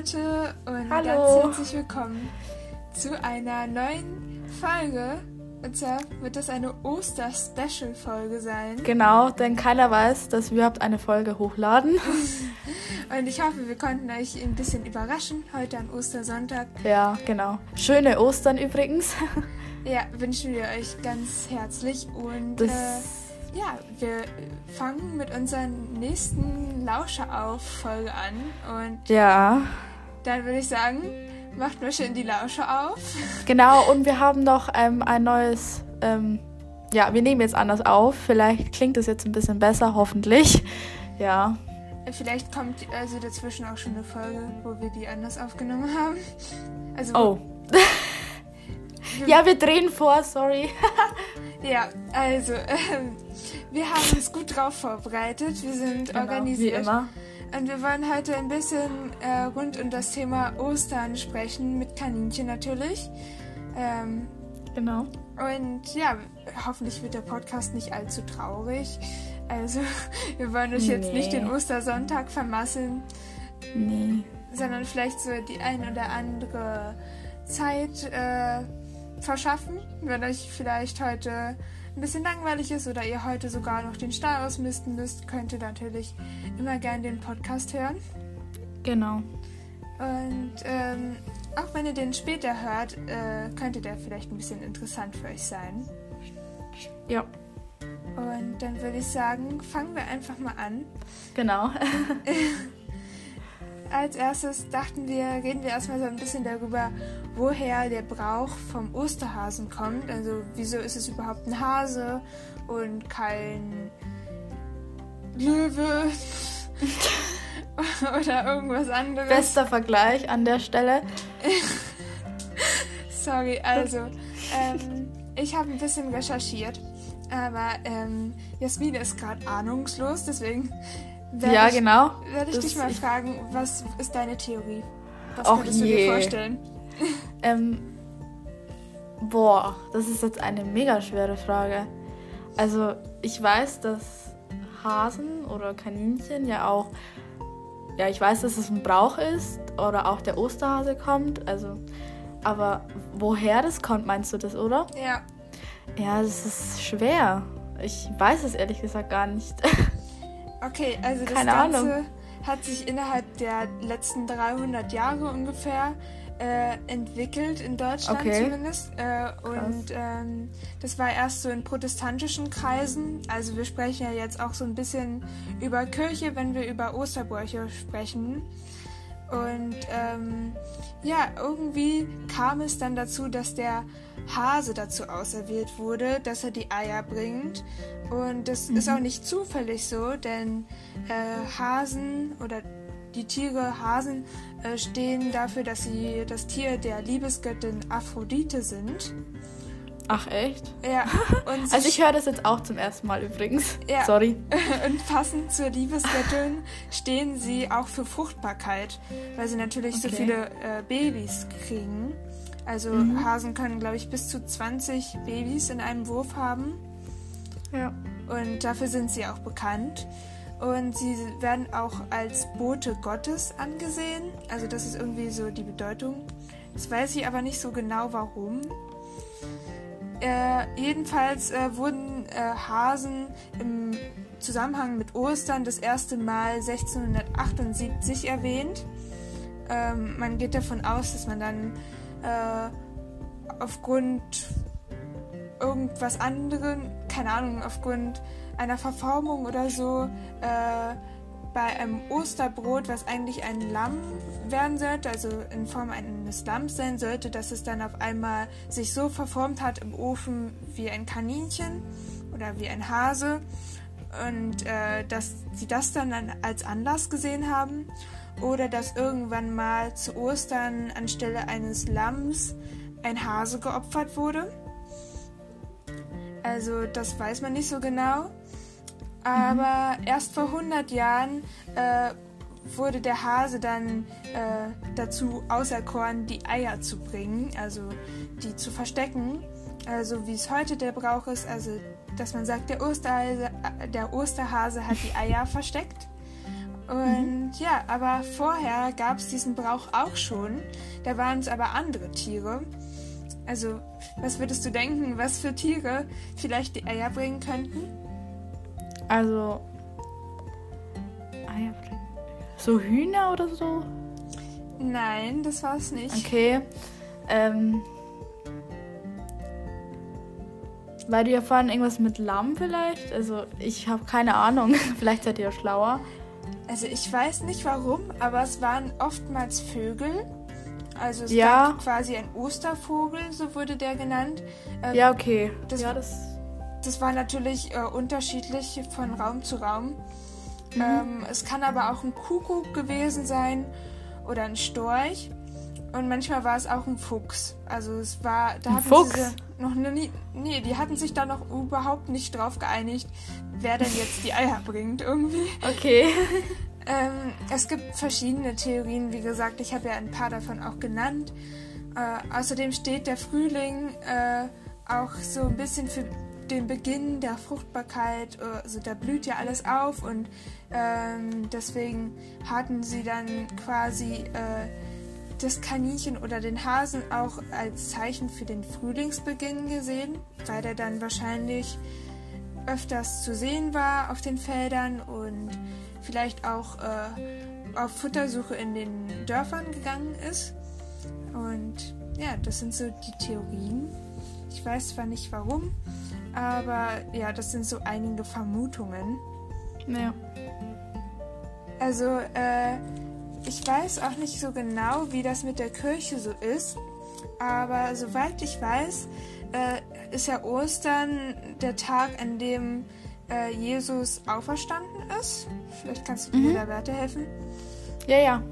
Leute und Hallo. ganz herzlich willkommen zu einer neuen Folge. Und zwar wird das eine Oster-Special-Folge sein. Genau, denn keiner weiß, dass wir überhaupt eine Folge hochladen. Und ich hoffe, wir konnten euch ein bisschen überraschen heute an Ostersonntag. ja, genau. Schöne Ostern übrigens. Ja, wünschen wir euch ganz herzlich. Und äh, ja, wir fangen mit unserer nächsten Lauscher-auf-Folge an. Und ja, dann würde ich sagen, macht mal schön die Lauscher auf. genau. Und wir haben noch ähm, ein neues. Ähm, ja, wir nehmen jetzt anders auf. Vielleicht klingt es jetzt ein bisschen besser, hoffentlich. Ja, Vielleicht kommt also dazwischen auch schon eine Folge, wo wir die anders aufgenommen haben. Also, Oh. ja, wir drehen vor, sorry. ja, also, ähm, wir haben uns gut drauf vorbereitet. Wir sind Genau, organisiert. Wie immer. Und wir wollen heute ein bisschen äh, rund um das Thema Ostern sprechen, mit Kaninchen natürlich. Ähm, Genau. und ja, hoffentlich wird der Podcast nicht allzu traurig. Also, wir wollen euch jetzt Nee. nicht den Ostersonntag vermasseln. Nee. sondern vielleicht so die ein oder andere Zeit äh, verschaffen, wenn euch vielleicht heute ein bisschen langweilig ist oder ihr heute sogar noch den Stall ausmisten müsst, könnt ihr natürlich immer gern den Podcast hören. Genau. Und ähm, auch wenn ihr den später hört, äh, könnte der vielleicht ein bisschen interessant für euch sein. Ja, Und dann würde ich sagen, fangen wir einfach mal an. genau. Als erstes dachten wir, reden wir erstmal so ein bisschen darüber, woher der Brauch vom Osterhasen kommt. Also wieso ist es überhaupt ein Hase und kein Löwe oder irgendwas anderes. Bester Vergleich an der Stelle. Sorry, also ähm, ich habe ein bisschen recherchiert, aber ähm, Jasmin ist gerade ahnungslos, deswegen werde Ja, ich, genau. werde ich Das- dich mal fragen, was ist deine Theorie? Was Och könntest du dir je. vorstellen? Ähm, boah, das ist jetzt eine mega schwere Frage. Also, ich weiß, dass Hasen oder Kaninchen ja auch, ja, ich weiß, dass es ein Brauch ist oder auch der Osterhase kommt. Also, aber woher das kommt, meinst du das, oder? Ja, Ja, das ist schwer. Ich weiß es ehrlich gesagt gar nicht. okay, also das Keine Ganze Ahnung. hat sich innerhalb der letzten 300 Jahre ungefähr äh, entwickelt, in Deutschland Okay. zumindest. Äh, und ähm, das war erst so in protestantischen Kreisen. Also wir sprechen ja jetzt auch so ein bisschen über Kirche, wenn wir über Osterbräuche sprechen. Und ähm, ja, irgendwie kam es dann dazu, dass der Hase dazu auserwählt wurde, dass er die Eier bringt. Und das ist auch nicht zufällig so, denn äh, Hasen oder die Tiere Hasen äh, stehen dafür, dass sie das Tier der Liebesgöttin Aphrodite sind. Ach, echt? Ja, Also, ich höre das jetzt auch zum ersten Mal übrigens. Ja. Sorry. Und passend zur Liebesgöttin stehen sie auch für Fruchtbarkeit, weil sie natürlich so Okay. viele äh, Babys kriegen. Also Mhm. Hasen können, glaube ich, bis zu 20 Babys in einem Wurf haben. Ja. Und dafür sind sie auch bekannt. Und sie werden auch als Bote Gottes angesehen. Also das ist irgendwie so die Bedeutung. Das weiß ich aber nicht so genau warum. Äh, jedenfalls äh, wurden äh, Hasen im Zusammenhang mit Ostern das erste Mal 1678 erwähnt. Ähm, man geht davon aus, dass man dann äh, aufgrund irgendwas anderem, keine Ahnung, aufgrund einer Verformung oder so, äh, bei einem Osterbrot, was eigentlich ein Lamm werden sollte, also in Form eines Lamms sein sollte, dass es dann auf einmal sich so verformt hat im Ofen wie ein Kaninchen oder wie ein Hase und äh, dass sie das dann an- als Anlass gesehen haben oder dass irgendwann mal zu Ostern anstelle eines Lamms ein Hase geopfert wurde. Also das weiß man nicht so genau. Aber erst vor 100 Jahren äh, wurde der Hase dann äh, dazu auserkoren, die Eier zu bringen, also die zu verstecken. Also wie es heute der Brauch ist, also dass man sagt, der Osterhase, äh, der Osterhase hat die Eier versteckt. Und mhm. ja, aber vorher gab es diesen Brauch auch schon. Da waren es aber andere Tiere. Also, was würdest du denken, was für Tiere vielleicht die Eier bringen könnten? Also, Eier bringen. So Hühner oder so? Nein, das war es nicht. Okay. Ähm, weil du ja vorhin irgendwas mit Lamm vielleicht? Also ich habe keine Ahnung. vielleicht seid ihr schlauer. Also ich weiß nicht warum, aber es waren oftmals Vögel. Also es ja. gab quasi ein Ostervogel, so wurde der genannt. Ähm, ja, okay. Das, ja, das, das war natürlich äh, unterschiedlich von Raum zu Raum. Mhm. Ähm, es kann aber auch ein Kuckuck gewesen sein oder ein Storch. Und manchmal war es auch ein Fuchs. Also es war, da ein hatten Fuchs? sie noch nie, nee, die hatten sich da noch überhaupt nicht drauf geeinigt, wer denn jetzt die Eier bringt irgendwie. Okay. Ähm, es gibt verschiedene Theorien, wie gesagt, ich habe ja ein paar davon auch genannt. Äh, außerdem steht der Frühling äh, auch so ein bisschen für den Beginn der Fruchtbarkeit, also da blüht ja alles auf und ähm, deswegen hatten sie dann quasi äh, das Kaninchen oder den Hasen auch als Zeichen für den Frühlingsbeginn gesehen, weil der dann wahrscheinlich öfters zu sehen war auf den Feldern und vielleicht auch äh, auf Futtersuche in den Dörfern gegangen ist. Und ja, das sind so die Theorien. Ich weiß zwar nicht warum, aber ja, das sind so einige Vermutungen. Ja. Also, äh, ich weiß auch nicht so genau, wie das mit der Kirche so ist, aber soweit ich weiß, äh, ist ja Ostern der Tag, an dem äh, Jesus auferstanden ist. Vielleicht kannst du mir mhm. da weiterhelfen. Ja, ja.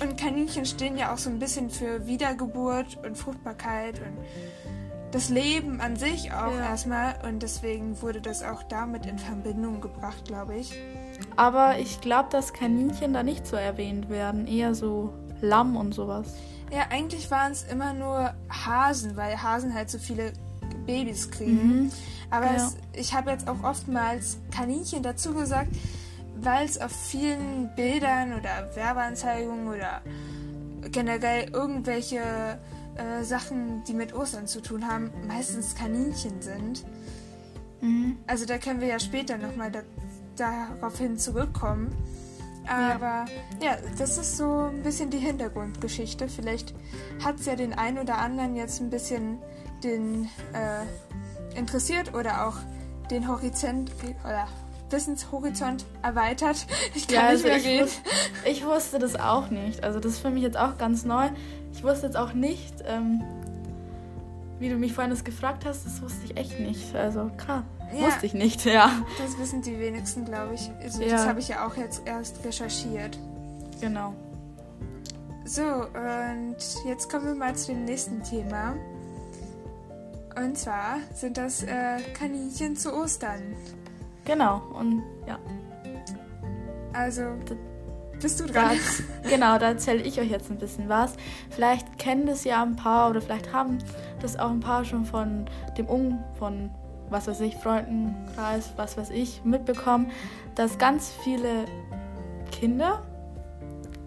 und Kaninchen stehen ja auch so ein bisschen für Wiedergeburt und Fruchtbarkeit und das Leben an sich auch ja. erstmal. Und deswegen wurde das auch damit in Verbindung gebracht, glaube ich. Aber ich glaube, dass Kaninchen da nicht so erwähnt werden. Eher so Lamm und sowas. Ja, eigentlich waren es immer nur Hasen, weil Hasen halt so viele Babys kriegen. Mhm. Aber ja. es, ich habe jetzt auch oftmals Kaninchen dazu gesagt, weil es auf vielen Bildern oder Werbeanzeigungen oder generell irgendwelche äh, Sachen, die mit Ostern zu tun haben, meistens Kaninchen sind. Mhm. Also da können wir ja später nochmal da, daraufhin zurückkommen. Aber ja. ja. das ist so ein bisschen die Hintergrundgeschichte. Vielleicht hat es ja den einen oder anderen jetzt ein bisschen den äh, interessiert oder auch den Horizont oder Wissenshorizont erweitert. Ich kann ja, also nicht mehr ich, wus ich wusste das auch nicht. Also das ist für mich jetzt auch ganz neu. Ich wusste jetzt auch nicht, ähm, wie du mich vorhin das gefragt hast, das wusste ich echt nicht. Also krass. Ja, wusste ich nicht, ja. Das wissen die wenigsten, glaube ich. Also, ja. Das habe ich ja auch jetzt erst recherchiert. Genau. So, und jetzt kommen wir mal zu dem nächsten Thema. Und zwar sind das äh, Kaninchen zu Ostern. Genau, und ja. Also, bist du dran? Das, genau, da erzähle ich euch jetzt ein bisschen was. Vielleicht kennen das ja ein paar oder vielleicht haben das auch ein paar schon von dem Um, von was weiß ich, Freundenkreis, was weiß ich, mitbekommen, dass ganz viele Kinder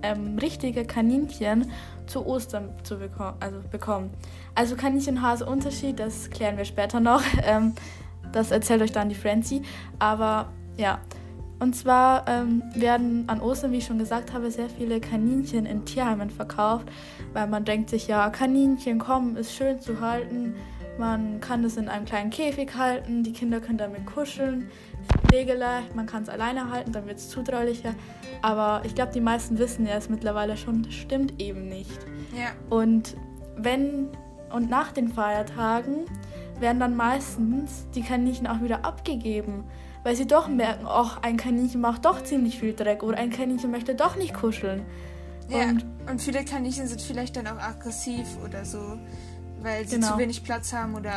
ähm, richtige Kaninchen zu Ostern zu bekommen, also bekommen. Also Kaninchen-Hase Unterschied, das klären wir später noch. Ähm, das erzählt euch dann die Frenzy. Aber ja. Und zwar ähm, werden an Ostern, wie ich schon gesagt habe, sehr viele Kaninchen in Tierheimen verkauft, weil man denkt sich ja, Kaninchen kommen, ist schön zu halten. Man kann es in einem kleinen Käfig halten, die Kinder können damit kuscheln, pflegeleicht, man kann es alleine halten, dann wird es zutraulicher. Aber ich glaube, die meisten wissen ja es mittlerweile schon, das stimmt eben nicht. Ja. Und wenn und nach den Feiertagen werden dann meistens die Kaninchen auch wieder abgegeben, weil sie doch merken, ach, ein Kaninchen macht doch ziemlich viel Dreck oder ein Kaninchen möchte doch nicht kuscheln. Ja, und, und viele Kaninchen sind vielleicht dann auch aggressiv oder so, weil sie genau. zu wenig Platz haben oder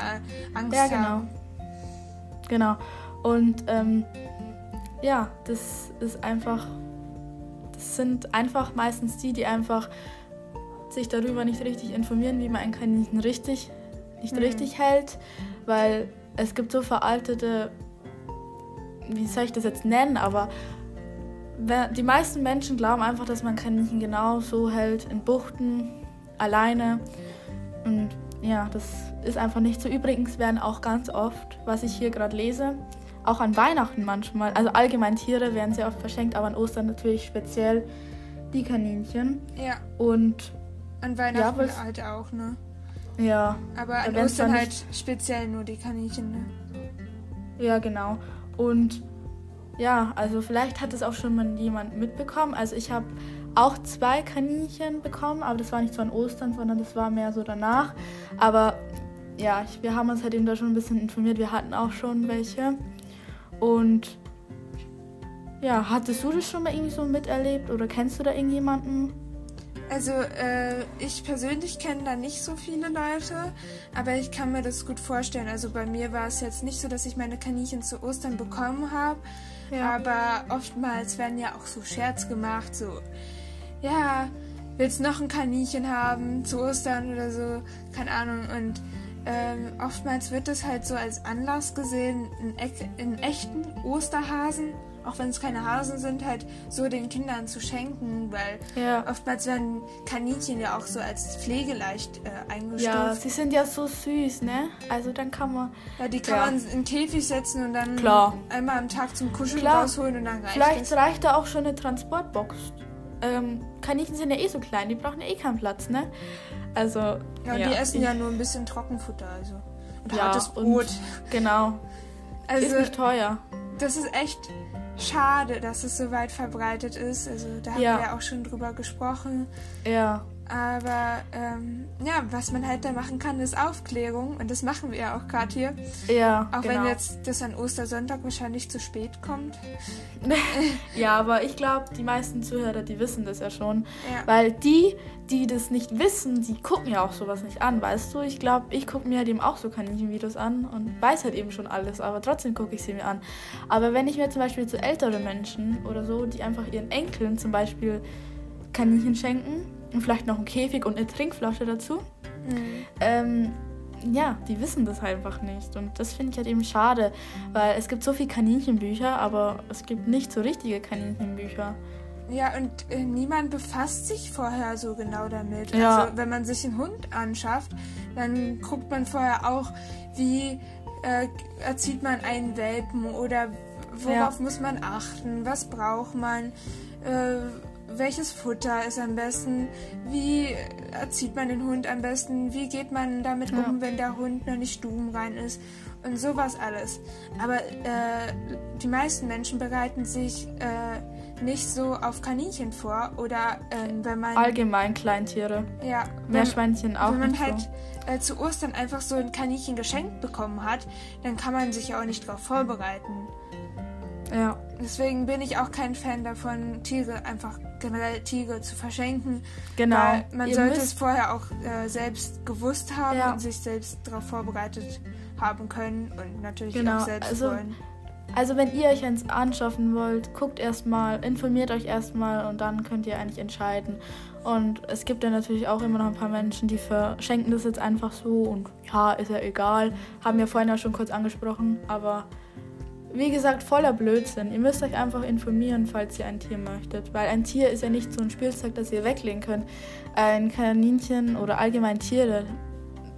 Angst ja, genau. haben. Genau. Und ähm, ja, das ist einfach, das sind einfach meistens die, die einfach sich darüber nicht richtig informieren, wie man ein Kaninchen richtig, nicht mhm. richtig hält, weil es gibt so veraltete, wie soll ich das jetzt nennen, aber die meisten Menschen glauben einfach, dass man Kaninchen genau so hält, in Buchten, alleine. Und ja, das ist einfach nicht so. Übrigens werden auch ganz oft, was ich hier gerade lese, auch an Weihnachten manchmal, also allgemein Tiere werden sehr oft verschenkt, aber an Ostern natürlich speziell die Kaninchen. Ja. Und an Weihnachten ja, halt auch, ne? Ja. Aber an Ostern halt speziell nur die Kaninchen, ne? Ja, genau. Und ja, also vielleicht hat es auch schon mal jemand mitbekommen. Also ich habe auch zwei Kaninchen bekommen, aber das war nicht so an Ostern, sondern das war mehr so danach. Aber ja, ich, wir haben uns halt eben da schon ein bisschen informiert. Wir hatten auch schon welche. Und ja, hattest du das schon mal irgendwie so miterlebt oder kennst du da irgendjemanden? Also äh, ich persönlich kenne da nicht so viele Leute, aber ich kann mir das gut vorstellen. Also bei mir war es jetzt nicht so, dass ich meine Kaninchen zu Ostern bekommen habe, ja. aber oftmals werden ja auch so Scherz gemacht, so ja, willst noch ein Kaninchen haben zu Ostern oder so, keine Ahnung. Und ähm, oftmals wird das halt so als Anlass gesehen, einen, echten Osterhasen auch wenn es keine Hasen sind, halt so den Kindern zu schenken, weil ja. oftmals werden Kaninchen ja auch so als pflegeleicht äh, eingestuft. Ja, sie sind ja so süß, ne? Also dann kann man. Ja, die kann ja. man in den Käfig setzen und dann Klar. einmal am Tag zum Kuscheln Klar. rausholen und dann reicht Vielleicht das. reicht da auch schon eine Transportbox. Ähm, Kaninchen sind ja eh so klein, die brauchen ja eh keinen Platz, ne? Also. Ja, und ja, die essen ja nur ein bisschen Trockenfutter, also. Und ja, hartes Brot. Und, genau. Also, ist nicht teuer. Das ist echt schade, dass es so weit verbreitet ist. Also da haben ja. wir ja auch schon drüber gesprochen. Ja. Aber ähm, ja, was man halt da machen kann, ist Aufklärung. Und das machen wir ja auch gerade hier. Ja. Auch genau. wenn jetzt das an Ostersonntag wahrscheinlich zu spät kommt. ja, aber ich glaube, die meisten Zuhörer, die wissen das ja schon. Ja. Weil die, die das nicht wissen, die gucken ja auch sowas nicht an, weißt du? Ich glaube, ich gucke mir halt eben auch so Kaninchenvideos an und weiß halt eben schon alles, aber trotzdem gucke ich sie mir an. Aber wenn ich mir zum Beispiel zu älteren Menschen oder so, die einfach ihren Enkeln zum Beispiel Kaninchen schenken, und vielleicht noch ein Käfig und eine Trinkflasche dazu. Mhm. Ähm, ja, die wissen das einfach nicht. Und das finde ich halt eben schade, weil es gibt so viele Kaninchenbücher, aber es gibt nicht so richtige Kaninchenbücher. Ja, und äh, niemand befasst sich vorher so genau damit. Ja. Also, wenn man sich einen Hund anschafft, dann guckt man vorher auch, wie äh, erzieht man einen Welpen oder worauf ja. muss man achten, was braucht man. Äh, welches Futter ist am besten, wie erzieht man den Hund am besten, wie geht man damit ja. um, wenn der Hund noch nicht stubenrein ist und sowas alles. Aber äh, die meisten Menschen bereiten sich äh, nicht so auf Kaninchen vor oder äh, wenn man... Allgemein Kleintiere. Ja. Meerschweinchen auch Wenn man halt so. Äh, zu Ostern einfach so ein Kaninchen geschenkt bekommen hat, dann kann man sich auch nicht darauf vorbereiten. Ja. Deswegen bin ich auch kein Fan davon, Tiere einfach generell Tiere zu verschenken. Genau. Weil man Ihr sollte es vorher auch äh, selbst gewusst haben ja. und sich selbst darauf vorbereitet haben können und natürlich genau. auch selbst also, wollen. Also wenn ihr euch eins anschaffen wollt, guckt erstmal, informiert euch erstmal und dann könnt ihr eigentlich entscheiden. Und es gibt ja natürlich auch immer noch ein paar Menschen, die verschenken das jetzt einfach so und ja, ist ja egal. Haben wir vorhin ja schon kurz angesprochen, aber wie gesagt, voller Blödsinn. Ihr müsst euch einfach informieren, falls ihr ein Tier möchtet. Weil ein Tier ist ja nicht so ein Spielzeug, das ihr weglegen könnt. Ein Kaninchen oder allgemein Tiere,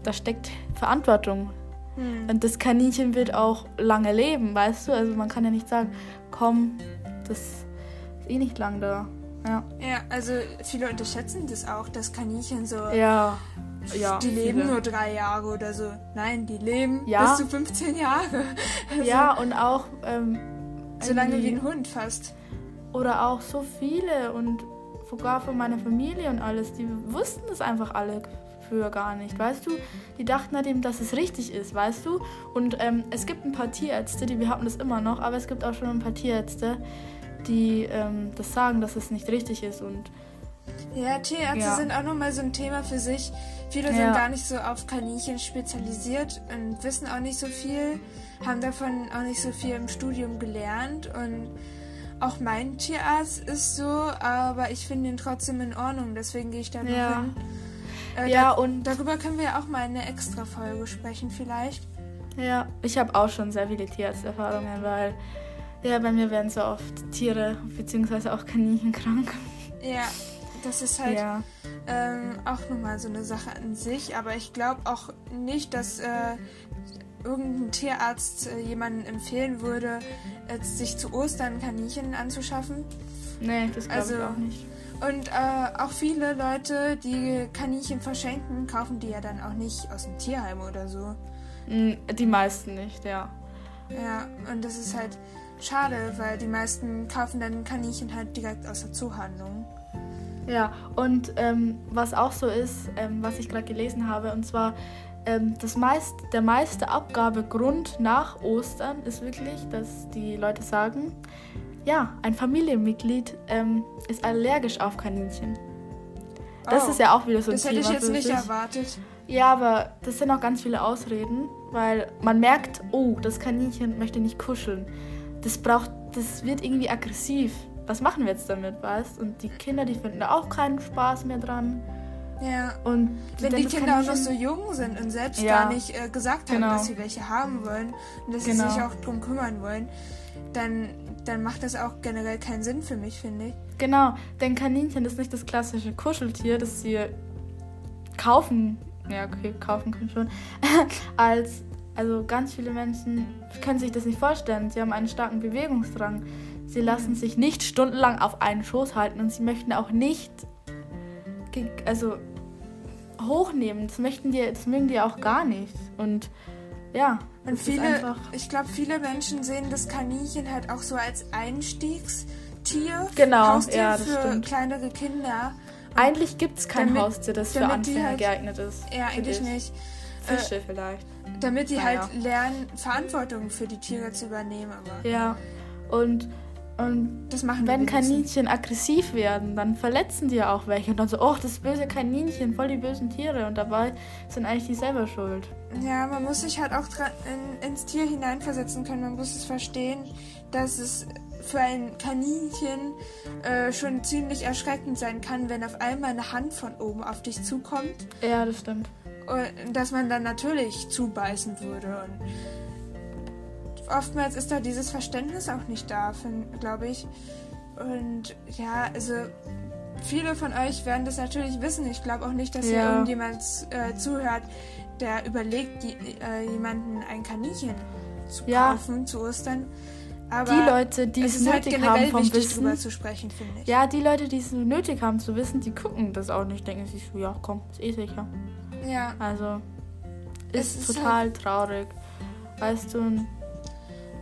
da steckt Verantwortung. Hm. Und das Kaninchen wird auch lange leben, weißt du? Also man kann ja nicht sagen, komm, das ist eh nicht lang da. Ja. ja, also viele unterschätzen das auch, dass Kaninchen so ja ja, die leben viele. nur drei Jahre oder so. Nein, die leben ja. bis zu 15 Jahre. Also ja, und auch. Ähm, so lange wie ein Hund fast. Oder auch so viele und sogar von meiner Familie und alles, die wussten das einfach alle früher gar nicht, weißt du? Die dachten halt eben, dass es richtig ist, weißt du? Und ähm, es gibt ein paar Tierärzte, die behaupten das immer noch, aber es gibt auch schon ein paar Tierärzte, die ähm, das sagen, dass es nicht richtig ist und ja, Tierärzte ja. sind auch nochmal so ein Thema für sich. Viele ja. sind gar nicht so auf Kaninchen spezialisiert und wissen auch nicht so viel, haben davon auch nicht so viel im Studium gelernt und auch mein Tierarzt ist so, aber ich finde ihn trotzdem in Ordnung, deswegen gehe ich da ja. hin. Äh, ja, da, und darüber können wir auch mal eine extra Folge sprechen, vielleicht. Ja, ich habe auch schon sehr viele Tierarzterfahrungen, weil Ja, bei mir werden so oft Tiere bzw. auch Kaninchen krank. Ja, das ist halt ja. ähm, auch nochmal so eine Sache an sich. Aber ich glaube auch nicht, dass äh, irgendein Tierarzt äh, jemanden empfehlen würde, äh, sich zu Ostern Kaninchen anzuschaffen. Nee, das glaube also, ich auch nicht. Und äh, auch viele Leute, die Kaninchen verschenken, kaufen die ja dann auch nicht aus dem Tierheim oder so. Mm, die meisten nicht, ja. Ja, und das ist halt schade, weil die meisten kaufen dann Kaninchen halt direkt aus der Zoohandlung. Ja, und ähm, was auch so ist, ähm, was ich gerade gelesen habe, und zwar ähm, das meist, der meiste Abgabegrund nach Ostern ist wirklich, dass die Leute sagen, ja, ein Familienmitglied ähm, ist allergisch auf Kaninchen. Das oh, ist ja auch wieder so ein Das hätte ich jetzt nicht erwartet. Ja, aber das sind auch ganz viele Ausreden, weil man merkt, oh, das Kaninchen möchte nicht kuscheln. Das braucht, das wird irgendwie aggressiv. Was machen wir jetzt damit, weißt? Und die Kinder, die finden da auch keinen Spaß mehr dran. Ja. Und wenn die Kinder auch noch so jung sind und selbst ja. gar nicht äh, gesagt haben, genau. dass sie welche haben wollen und dass genau. sie sich auch drum kümmern wollen, dann, dann macht das auch generell keinen Sinn für mich, finde ich. Genau, denn Kaninchen ist nicht das klassische Kuscheltier, das sie kaufen ja, okay, kaufen können schon, als, also ganz viele Menschen können sich das nicht vorstellen. Sie haben einen starken Bewegungsdrang. Sie lassen sich nicht stundenlang auf einen Schoß halten und sie möchten auch nicht, also hochnehmen. Das möchten die, das mögen die auch gar nicht. Und ja. Und viele, ich glaube, viele Menschen sehen das Kaninchen halt auch so als Einstiegstier. Genau, Haustier ja, das für stimmt. kleinere Kinder. Eigentlich gibt es kein damit, Haustier, das für Anfänger halt, geeignet ist. Ja, eigentlich dich. nicht. Fische äh, vielleicht. Damit die naja. halt lernen, Verantwortung für die Tiere zu übernehmen. Aber ja, und, und das machen wenn Kaninchen aggressiv werden, dann verletzen die ja auch welche. Und dann so, oh, das böse Kaninchen, voll die bösen Tiere. Und dabei sind eigentlich die selber schuld. Ja, man muss sich halt auch in, ins Tier hineinversetzen können. Man muss es verstehen, dass es für ein Kaninchen äh, schon ziemlich erschreckend sein kann, wenn auf einmal eine Hand von oben auf dich zukommt. Ja, das stimmt. Und dass man dann natürlich zubeißen würde. Und oftmals ist da dieses Verständnis auch nicht da, glaube ich. Und ja, also viele von euch werden das natürlich wissen. Ich glaube auch nicht, dass ja. hier irgendjemand äh, zuhört, der überlegt, die, äh, jemanden ein Kaninchen zu kaufen ja. zu Ostern. Aber die Leute, die es, es halt nötig halt haben vom Wissen, zu sprechen, finde ich. Ja, die Leute, die es nötig haben zu wissen, die gucken das auch nicht, denken sich so, ja, komm, ist eh sicher. Ja. Also ist, ist total halt traurig. Weißt du, und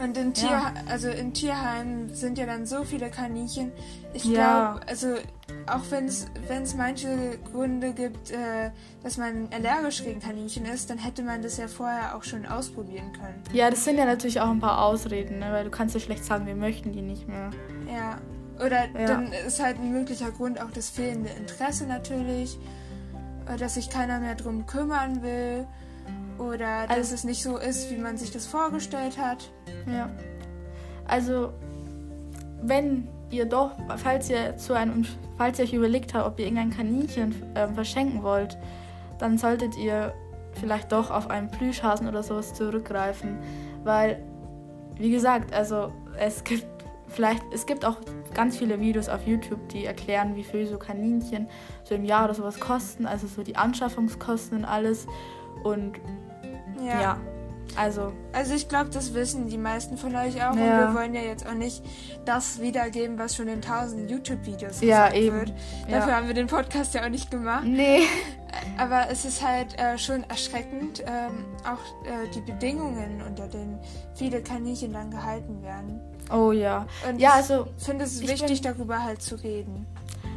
in, Tier, ja. also in Tierheimen sind ja dann so viele Kaninchen. Ich ja. glaube, also auch wenn es manche Gründe gibt, äh, dass man allergisch gegen Kaninchen ist, dann hätte man das ja vorher auch schon ausprobieren können. Ja, das sind ja natürlich auch ein paar Ausreden, ne? weil du kannst ja schlecht sagen, wir möchten die nicht mehr. Ja. Oder ja. dann ist halt ein möglicher Grund auch das fehlende Interesse natürlich, dass sich keiner mehr drum kümmern will. Oder dass also, es nicht so ist, wie man sich das vorgestellt hat. Ja. Also, wenn ihr doch, falls ihr zu einem, falls ihr euch überlegt habt, ob ihr irgendein Kaninchen äh, verschenken wollt, dann solltet ihr vielleicht doch auf einen Plüschhasen oder sowas zurückgreifen. Weil, wie gesagt, also es gibt vielleicht, es gibt auch ganz viele Videos auf YouTube, die erklären, wie viel so Kaninchen so im Jahr oder sowas kosten, also so die Anschaffungskosten und alles. Und ja. ja. Also. Also ich glaube, das wissen die meisten von euch auch. Ja. Und wir wollen ja jetzt auch nicht das wiedergeben, was schon in tausend YouTube-Videos ja, gesagt eben. wird. Dafür ja. haben wir den Podcast ja auch nicht gemacht. Nee. Aber es ist halt äh, schon erschreckend, ähm, auch äh, die Bedingungen, unter denen viele Kaninchen dann gehalten werden. Oh ja. Und ja, also. Ich finde es wichtig, darüber halt zu reden.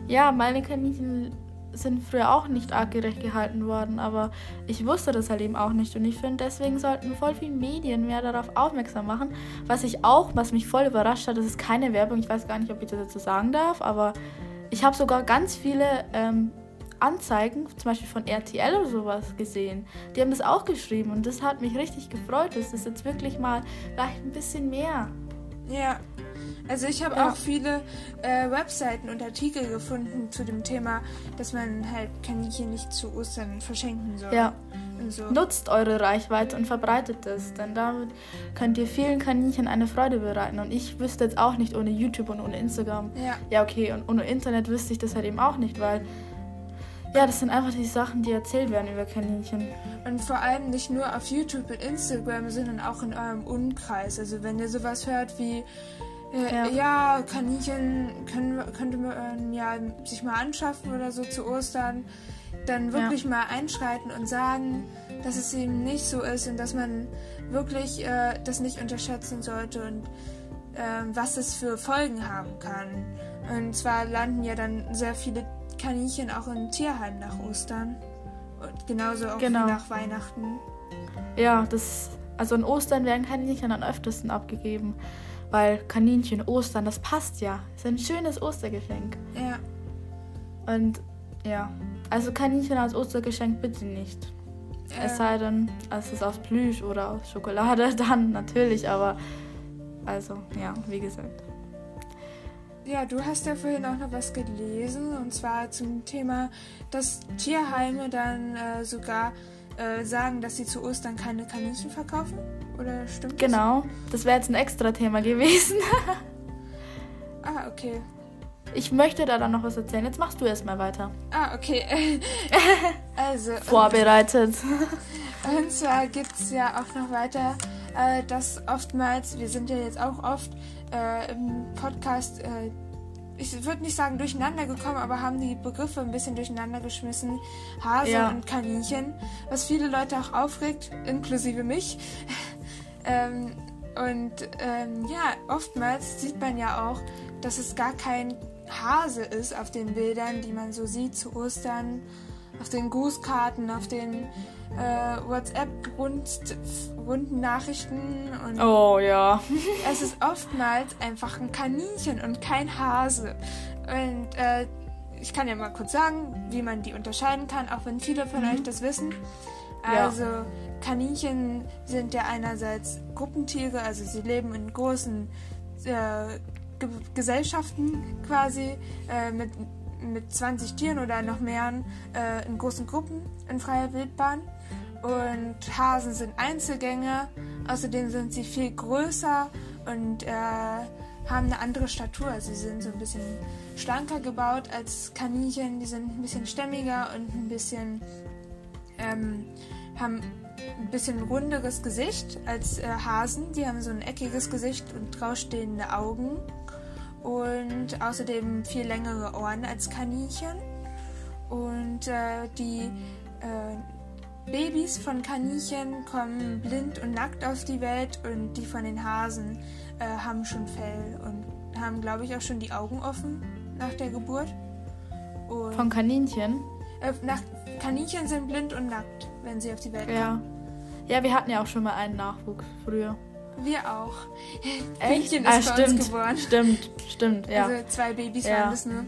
Ja, meine Kaninchen sind früher auch nicht artgerecht gehalten worden, aber ich wusste das halt eben auch nicht und ich finde, deswegen sollten voll viele Medien mehr darauf aufmerksam machen. Was ich auch, was mich voll überrascht hat, das ist keine Werbung, ich weiß gar nicht, ob ich das dazu sagen darf, aber ich habe sogar ganz viele ähm, Anzeigen, zum Beispiel von RTL oder sowas gesehen. Die haben das auch geschrieben und das hat mich richtig gefreut, dass das jetzt wirklich mal vielleicht ein bisschen mehr. Ja, also ich habe ja. auch viele äh, Webseiten und Artikel gefunden zu dem Thema, dass man halt Kaninchen nicht zu Ostern verschenken soll. Ja. so. Nutzt eure Reichweite und verbreitet es, denn damit könnt ihr vielen Kaninchen eine Freude bereiten. Und ich wüsste jetzt auch nicht ohne YouTube und ohne Instagram. Ja. Ja, okay, und ohne Internet wüsste ich das halt eben auch nicht, weil ja, das sind einfach die Sachen, die erzählt werden über Kaninchen. Und vor allem nicht nur auf YouTube und Instagram, sondern auch in eurem Umkreis. Also wenn ihr sowas hört wie, äh, Ja. ja. Kaninchen können, könnte man ja sich mal anschaffen oder so zu Ostern, dann wirklich mal einschreiten und sagen, dass es eben nicht so ist und dass man wirklich äh, das nicht unterschätzen sollte und ähm, was es für Folgen haben kann. Und zwar landen ja dann sehr viele Kaninchen auch in Tierheimen nach Ostern. Und genauso auch Genau. nach Weihnachten. Ja, das. Also an Ostern werden Kaninchen am öftesten abgegeben. Weil Kaninchen, Ostern, das passt ja. Ist ein schönes Ostergeschenk. Ja, Und ja. Also Kaninchen als Ostergeschenk bitte nicht. Es äh, sei denn, es ist aus Plüsch oder aus Schokolade, dann natürlich, aber also, ja, wie gesagt. ja, du hast ja vorhin auch noch was gelesen und zwar zum Thema, dass Tierheime dann äh, sogar äh, sagen, dass sie zu Ostern keine Kaninchen verkaufen. Oder stimmt das? Genau, das wäre jetzt ein extra Thema gewesen. Ah, okay. Ich möchte da dann noch was erzählen. Jetzt machst du erstmal weiter. Ah, okay. also, Vorbereitet. Und zwar gibt es ja auch noch weiter, äh, dass oftmals, wir sind ja jetzt auch oft äh, im Podcast, äh, ich würde nicht sagen durcheinander gekommen, aber haben die Begriffe ein bisschen durcheinander geschmissen. Hase Ja. und Kaninchen, was viele Leute auch aufregt, inklusive mich. Ähm, und ähm, ja, oftmals sieht man ja auch, dass es gar kein Hase ist auf den Bildern, die man so sieht zu Ostern, auf den Grußkarten, auf den äh, WhatsApp-runden Nachrichten und Oh ja. es ist oftmals einfach ein Kaninchen und kein Hase. Und äh, ich kann ja mal kurz sagen, wie man die unterscheiden kann, auch wenn viele von euch das wissen. Ja. Kaninchen sind ja einerseits Gruppentiere, also sie leben in großen äh, Ge Gesellschaften quasi äh, mit, mit 20 Tieren oder noch mehr äh, in großen Gruppen in freier Wildbahn. Und Hasen sind Einzelgänger, außerdem sind sie viel größer und äh, haben eine andere Statur. Also sie sind so ein bisschen schlanker gebaut als Kaninchen, die sind ein bisschen stämmiger und ein bisschen ähm, haben ein bisschen runderes Gesicht als äh, Hasen. Die haben so ein eckiges Gesicht und rausstehende Augen und außerdem viel längere Ohren als Kaninchen. Und äh, die äh, Babys von Kaninchen kommen blind und nackt auf die Welt und die von den Hasen äh, haben schon Fell und haben, glaube ich, auch schon die Augen offen nach der Geburt. Und Von Kaninchen. äh, nach, Kaninchen sind blind und nackt, wenn sie auf die Welt kommen. Ja. Ja, wir hatten ja auch schon mal einen Nachwuchs früher. Wir auch. Echt? Pünktchen Ah, ist bei uns stimmt. geboren. Stimmt, stimmt, ja. Also zwei Babys Ja. waren das nur.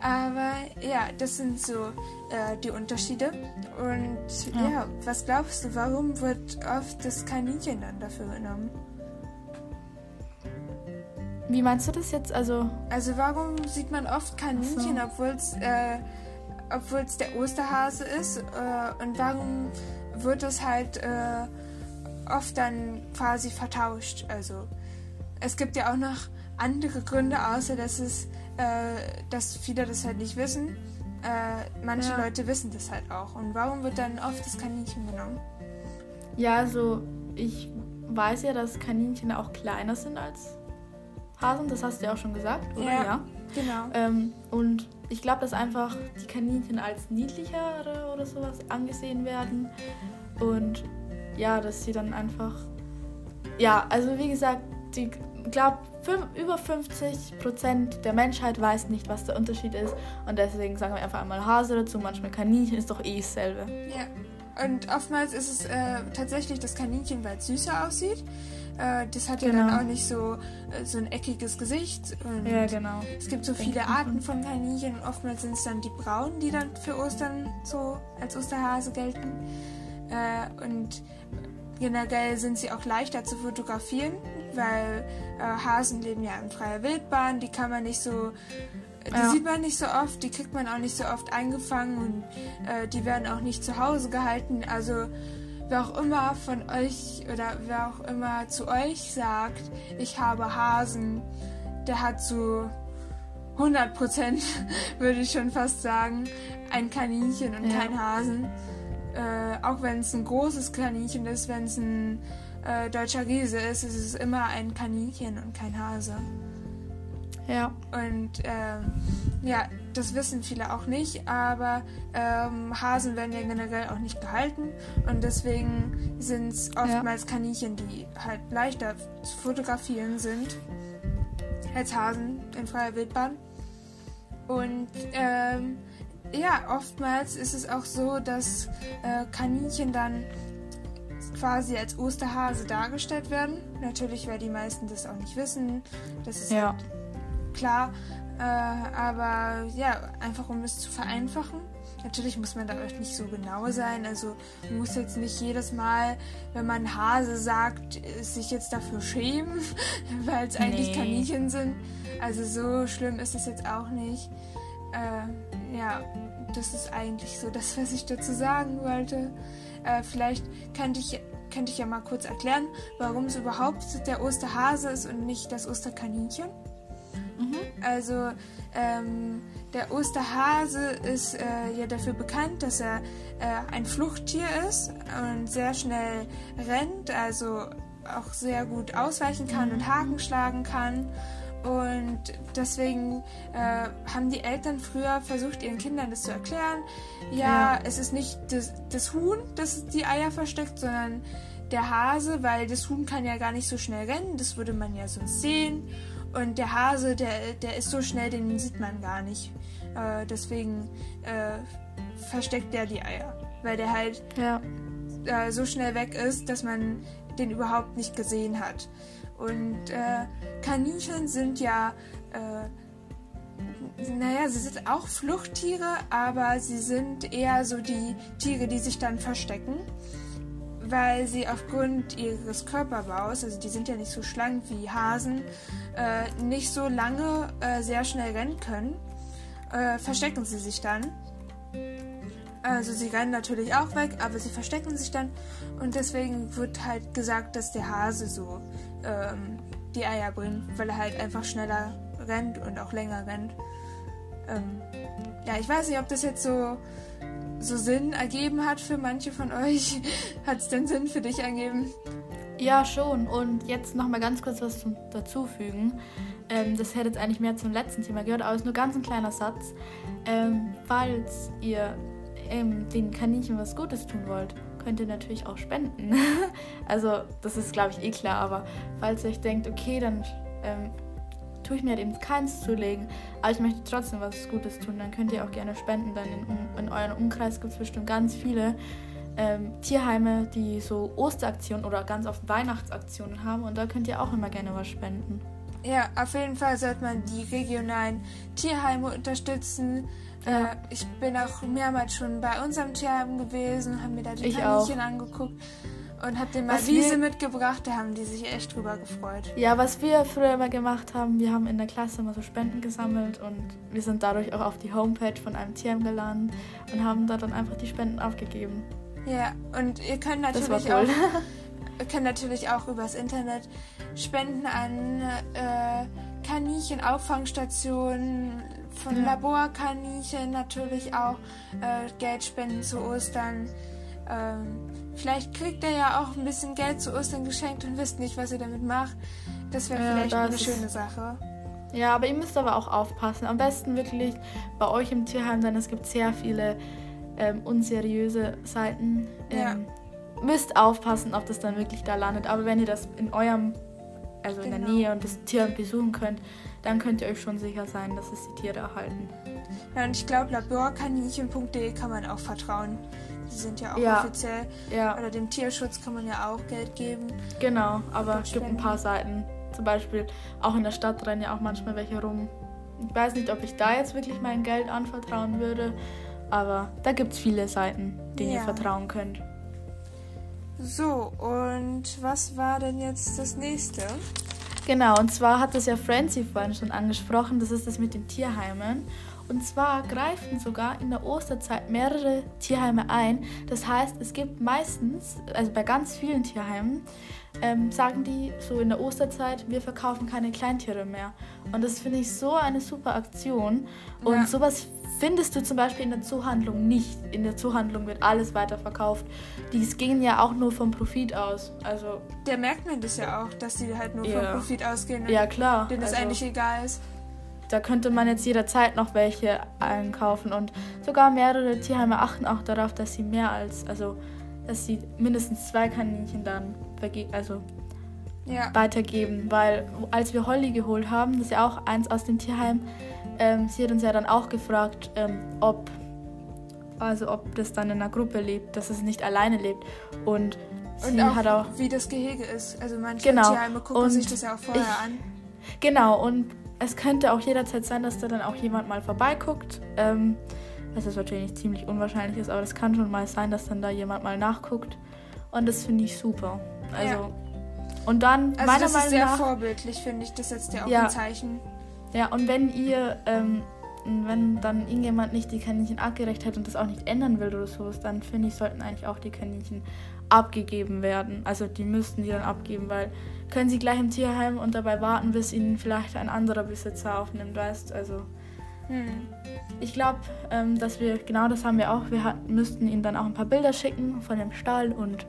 Aber ja, das sind so äh, die Unterschiede. Und ja. Ja. was glaubst du, warum wird oft das Kaninchen dann dafür genommen? Wie meinst du das jetzt? Also, Also warum sieht man oft Kaninchen, Ach obwohl es äh, obwohl's der Osterhase ist? Äh, und warum wird es halt äh, oft dann quasi vertauscht? Also es gibt ja auch noch andere Gründe, außer dass es, äh, dass viele das halt nicht wissen. Äh, manche Ja. Leute wissen das halt auch. Und warum wird dann oft das Kaninchen genommen? ja, also ich weiß ja, dass Kaninchen auch kleiner sind als Hasen. Das hast du ja auch schon gesagt, oder? Ja. Genau. Ähm, und ich glaube, dass einfach die Kaninchen als niedlichere oder sowas angesehen werden. Und ja, dass sie dann einfach. Ja, also wie gesagt, ich glaube, über 50 Prozent der Menschheit weiß nicht, was der Unterschied ist. Und deswegen sagen wir einfach einmal Hase dazu, manchmal Kaninchen, ist doch eh dasselbe. Ja. Und oftmals ist es äh, tatsächlich das Kaninchen, weil es süßer aussieht. Äh, das hat ja dann Genau. auch nicht so, äh, so ein eckiges Gesicht. Ja, genau. Es gibt so viele Arten von Kaninchen. und Oftmals sind es dann die braunen, die dann für Ostern so als Osterhase gelten. Äh, und generell sind sie auch leichter zu fotografieren, weil äh, Hasen leben ja in freier Wildbahn. Die kann man nicht so Die ja. sieht man nicht so oft, die kriegt man auch nicht so oft eingefangen und äh, die werden auch nicht zu Hause gehalten. Also wer auch immer von euch oder wer auch immer zu euch sagt, ich habe Hasen, der hat zu 100 Prozent, würde ich schon fast sagen, ein Kaninchen und ja. kein Hasen. Äh, auch wenn es ein großes Kaninchen ist, wenn es ein äh, deutscher Riese ist, ist es immer ein Kaninchen und kein Hase. Ja. Und ähm, ja, das wissen viele auch nicht, aber ähm, Hasen werden ja generell auch nicht gehalten und deswegen sind es oftmals ja. Kaninchen, die halt leichter zu fotografieren sind als Hasen in freier Wildbahn. Und ähm, ja, oftmals ist es auch so, dass äh, Kaninchen dann quasi als Osterhase dargestellt werden. Natürlich, weil die meisten das auch nicht wissen. Das ist ja. halt klar. Äh, aber ja, einfach um es zu vereinfachen. Natürlich muss man da auch nicht so genau sein. Also man muss jetzt nicht jedes Mal, wenn man Hase sagt, sich jetzt dafür schämen, weil es eigentlich nee. Kaninchen sind. Also so schlimm ist es jetzt auch nicht. Äh, ja, das ist eigentlich so das, was ich dazu sagen wollte. Äh, vielleicht könnte ich, könnte ich ja mal kurz erklären, warum es überhaupt der Osterhase ist und nicht das Osterkaninchen. Mhm. Also ähm, der Osterhase ist äh, ja dafür bekannt, dass er äh, ein Fluchttier ist und sehr schnell rennt, also auch sehr gut ausweichen kann mhm. und Haken schlagen kann. Und deswegen äh, haben die Eltern früher versucht, ihren Kindern das zu erklären. Ja, ja. es ist nicht das, das Huhn, das die Eier versteckt, sondern der Hase, weil das Huhn kann ja gar nicht so schnell rennen, das würde man ja sonst sehen. Und der Hase, der, der ist so schnell, den sieht man gar nicht. Äh, deswegen äh, versteckt der die Eier. Weil der halt ja. äh, so schnell weg ist, dass man den überhaupt nicht gesehen hat. Und äh, Kaninchen sind ja, äh, naja, sie sind auch Fluchttiere, aber sie sind eher so die Tiere, die sich dann verstecken weil sie aufgrund ihres Körperbaus, also die sind ja nicht so schlank wie Hasen, äh, nicht so lange äh, sehr schnell rennen können, äh, verstecken sie sich dann. Also sie rennen natürlich auch weg, aber sie verstecken sich dann und deswegen wird halt gesagt, dass der Hase so ähm, die Eier bringt, weil er halt einfach schneller rennt und auch länger rennt. Ähm, ja, ich weiß nicht, ob das jetzt so so Sinn ergeben hat für manche von euch. hat es denn Sinn für dich ergeben? Ja, schon. Und jetzt noch mal ganz kurz was zum dazufügen. Ähm, das hätte jetzt eigentlich mehr zum letzten Thema gehört, aber es ist nur ganz ein kleiner Satz. Ähm, falls ihr ähm, den Kaninchen was Gutes tun wollt, könnt ihr natürlich auch spenden. also, das ist, glaube ich, eh klar, aber falls ihr euch denkt, okay, dann ähm, tue ich mir halt eben keins zulegen, aber ich möchte trotzdem was Gutes tun, dann könnt ihr auch gerne spenden. Dann in, in euren Umkreis gibt es bestimmt ganz viele ähm, Tierheime, die so Osteraktionen oder ganz oft Weihnachtsaktionen haben und da könnt ihr auch immer gerne was spenden. Ja, auf jeden Fall sollte man die regionalen Tierheime unterstützen. Ja. Äh, ich bin auch mehrmals schon bei unserem Tierheim gewesen, habe mir da die Kaninchen angeguckt und hab den mal was Wiese wir, mitgebracht, da haben die sich echt drüber gefreut. Ja, was wir früher immer gemacht haben, wir haben in der Klasse immer so Spenden gesammelt und wir sind dadurch auch auf die Homepage von einem Tierheim gelandet und haben da dann einfach die Spenden aufgegeben. Ja, und ihr könnt natürlich cool. auch ihr könnt natürlich auch übers Internet spenden an äh, Kaninchen-Auffangstationen, von ja. Laborkaninchen natürlich auch äh, Geld spenden zu Ostern. Ähm, vielleicht kriegt er ja auch ein bisschen Geld zu Ostern geschenkt und wisst nicht, was ihr damit macht. Das wäre ja, vielleicht eine schöne Sache. Ja, aber ihr müsst aber auch aufpassen. Am besten wirklich bei euch im Tierheim, denn es gibt sehr viele ähm, unseriöse Seiten. Ähm, ja. Müsst aufpassen, ob das dann wirklich da landet. Aber wenn ihr das in eurem, also genau. in der genau. Nähe und das Tier besuchen könnt, dann könnt ihr euch schon sicher sein, dass es die Tiere erhalten. Ja, und ich glaube, laborkaninchen.de kann man auch vertrauen. Die sind ja auch ja. offiziell. Ja. Oder dem Tierschutz kann man ja auch Geld geben. Genau, aber es gibt ein paar Seiten. Zum Beispiel auch in der Stadt rennen ja auch manchmal welche rum. Ich weiß nicht, ob ich da jetzt wirklich mein Geld anvertrauen würde, aber da gibt es viele Seiten, denen ja. ihr vertrauen könnt. So, und was war denn jetzt das nächste? Genau, und zwar hat das ja Francie vorhin schon angesprochen, das ist das mit den Tierheimen. Und zwar greifen sogar in der Osterzeit mehrere Tierheime ein. Das heißt, es gibt meistens, also bei ganz vielen Tierheimen, ähm, sagen die so in der Osterzeit, wir verkaufen keine Kleintiere mehr. Und das finde ich so eine super Aktion. Und ja. sowas findest du zum Beispiel in der Zoohandlung nicht. In der Zoohandlung wird alles weiterverkauft. Die gehen ja auch nur vom Profit aus. Also der merkt man das ja auch, dass die halt nur ja. vom Profit ausgehen. Ja, klar. Denen also, es eigentlich egal ist. Da könnte man jetzt jederzeit noch welche einkaufen. Und sogar mehrere Tierheime achten auch darauf, dass sie mehr als, also dass sie mindestens zwei Kaninchen dann also ja. weitergeben. Weil als wir Holly geholt haben, das ist ja auch eins aus dem Tierheim, ähm, sie hat uns ja dann auch gefragt, ähm, ob, also ob das dann in einer Gruppe lebt, dass es nicht alleine lebt. Und sie auch, hat auch. Wie das Gehege ist. Also manche genau. Tierheime gucken und sich das ja auch vorher ich, an. Genau, und es könnte auch jederzeit sein, dass da dann auch jemand mal vorbeiguckt. Ähm, was ist natürlich ziemlich unwahrscheinlich ist, aber das kann schon mal sein, dass dann da jemand mal nachguckt. Und das finde ich super. Also. Ja. Und dann, also meiner das Meinung ist sehr nach, vorbildlich, finde ich. Das setzt ja auch ja, ein Zeichen. Ja, und wenn ihr, ähm, wenn dann irgendjemand nicht die Kaninchen abgerecht hat und das auch nicht ändern will oder sowas, dann finde ich, sollten eigentlich auch die Kaninchen abgegeben werden. Also die müssten die dann abgeben, weil können sie gleich im Tierheim und dabei warten, bis ihnen vielleicht ein anderer Besitzer aufnimmt, weißt Also hm. ich glaube, ähm, dass wir, genau das haben wir auch, wir hat, müssten ihnen dann auch ein paar Bilder schicken von dem Stall und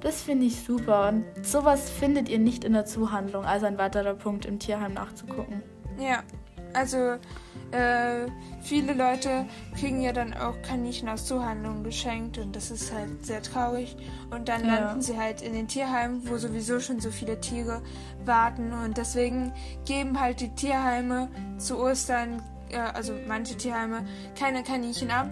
das finde ich super. Und sowas findet ihr nicht in der Zuhandlung, also ein weiterer Punkt im Tierheim nachzugucken. Ja, also äh, viele Leute kriegen ja dann auch Kaninchen aus Zuhandlungen geschenkt und das ist halt sehr traurig. Und dann ja. landen sie halt in den Tierheimen, wo sowieso schon so viele Tiere warten und deswegen geben halt die Tierheime zu Ostern, äh, also manche Tierheime, keine Kaninchen ab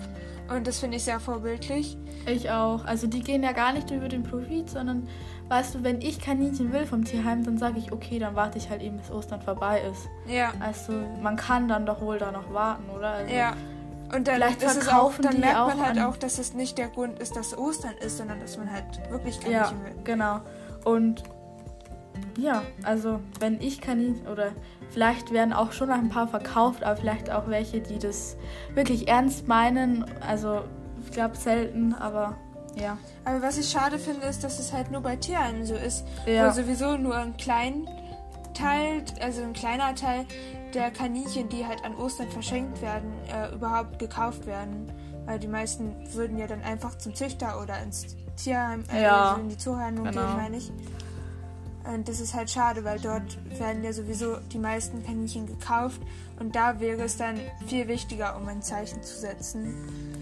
und das finde ich sehr vorbildlich. Ich auch. Also die gehen ja gar nicht über den Profit, sondern weißt du, wenn ich Kaninchen will vom Tierheim, dann sage ich, okay, dann warte ich halt eben, bis Ostern vorbei ist. Ja. Also man kann dann doch wohl da noch warten, oder? Also ja. Und dann, Vielleicht ist es auch, dann merkt man halt auch, dass es nicht der Grund ist, dass Ostern ist, sondern dass man halt wirklich Kaninchen ja, will. Genau. Und ja, also wenn ich Kaninchen oder vielleicht werden auch schon noch ein paar verkauft, aber vielleicht auch welche, die das wirklich ernst meinen. Also ich glaube selten, aber ja. Aber was ich schade finde, ist, dass es halt nur bei Tieren so ist. Ja. Wo sowieso nur ein klein Teil, also ein kleiner Teil der Kaninchen, die halt an Ostern verschenkt werden, äh, überhaupt gekauft werden. Weil die meisten würden ja dann einfach zum Züchter oder ins Tierheim, äh, ja. also in die Zuhandlung genau. gehen, meine ich. Und das ist halt schade, weil dort werden ja sowieso die meisten Kaninchen gekauft und da wäre es dann viel wichtiger, um ein Zeichen zu setzen.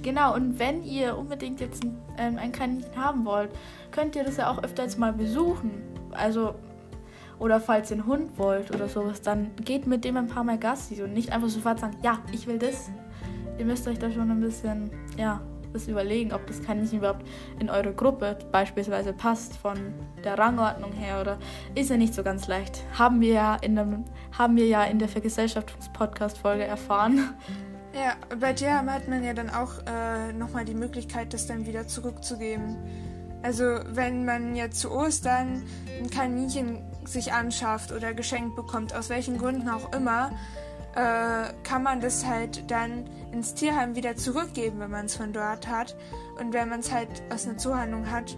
Genau, und wenn ihr unbedingt jetzt ein, ähm, ein Kaninchen haben wollt, könnt ihr das ja auch öfters mal besuchen. Also, oder falls ihr einen Hund wollt oder sowas, dann geht mit dem ein paar Mal Gassi und nicht einfach sofort sagen, ja, ich will das. Ihr müsst euch da schon ein bisschen, ja, das überlegen, ob das Kaninchen überhaupt in eure Gruppe beispielsweise passt von der Rangordnung her oder ist ja nicht so ganz leicht. Haben wir ja in, dem, haben wir ja in der Vergesellschaftungs-Podcast-Folge erfahren. Ja, bei dir hat man ja dann auch äh, nochmal die Möglichkeit, das dann wieder zurückzugeben. Also wenn man jetzt zu Ostern ein Kaninchen sich anschafft oder geschenkt bekommt, aus welchen Gründen auch immer, äh, kann man das halt dann ins Tierheim wieder zurückgeben, wenn man es von dort hat. Und wenn man es halt aus einer Zuhandlung hat,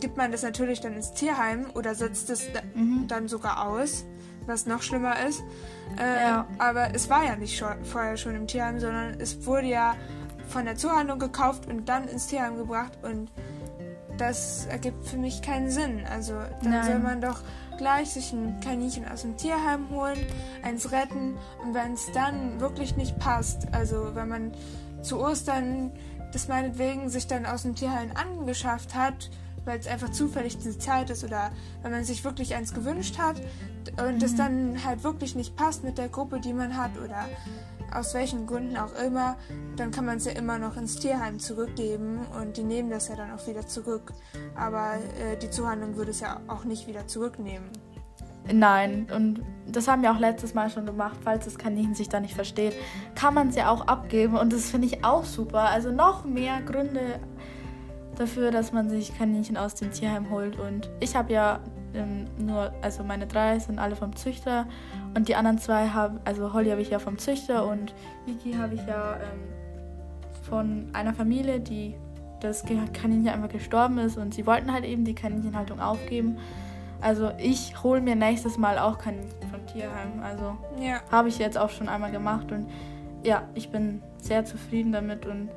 gibt man das natürlich dann ins Tierheim oder setzt es mhm. dann sogar aus, was noch schlimmer ist. Äh, ja. Aber es war ja nicht schon, vorher schon im Tierheim, sondern es wurde ja von der Zuhandlung gekauft und dann ins Tierheim gebracht und das ergibt für mich keinen Sinn. Also dann Nein. soll man doch gleich sich ein Kaninchen aus dem Tierheim holen, eins retten und wenn es dann wirklich nicht passt, also wenn man zu Ostern das meinetwegen sich dann aus dem Tierheim angeschafft hat, weil es einfach zufällig diese Zeit ist oder wenn man sich wirklich eins gewünscht hat und es dann halt wirklich nicht passt mit der Gruppe, die man hat oder aus welchen Gründen auch immer, dann kann man es ja immer noch ins Tierheim zurückgeben und die nehmen das ja dann auch wieder zurück. Aber äh, die Zuhandlung würde es ja auch nicht wieder zurücknehmen. Nein, und das haben wir auch letztes Mal schon gemacht, falls das Kaninchen sich da nicht versteht, kann man es ja auch abgeben und das finde ich auch super. Also noch mehr Gründe dafür, dass man sich Kaninchen aus dem Tierheim holt und ich habe ja ähm, nur, also meine drei sind alle vom Züchter und die anderen zwei haben, also Holly habe ich ja vom Züchter und Vicky habe ich ja ähm, von einer Familie, die das Kaninchen einfach gestorben ist und sie wollten halt eben die Kaninchenhaltung aufgeben. Also ich hole mir nächstes Mal auch Kaninchen vom Tierheim. Also Ja. habe ich jetzt auch schon einmal gemacht und ja, ich bin sehr zufrieden damit und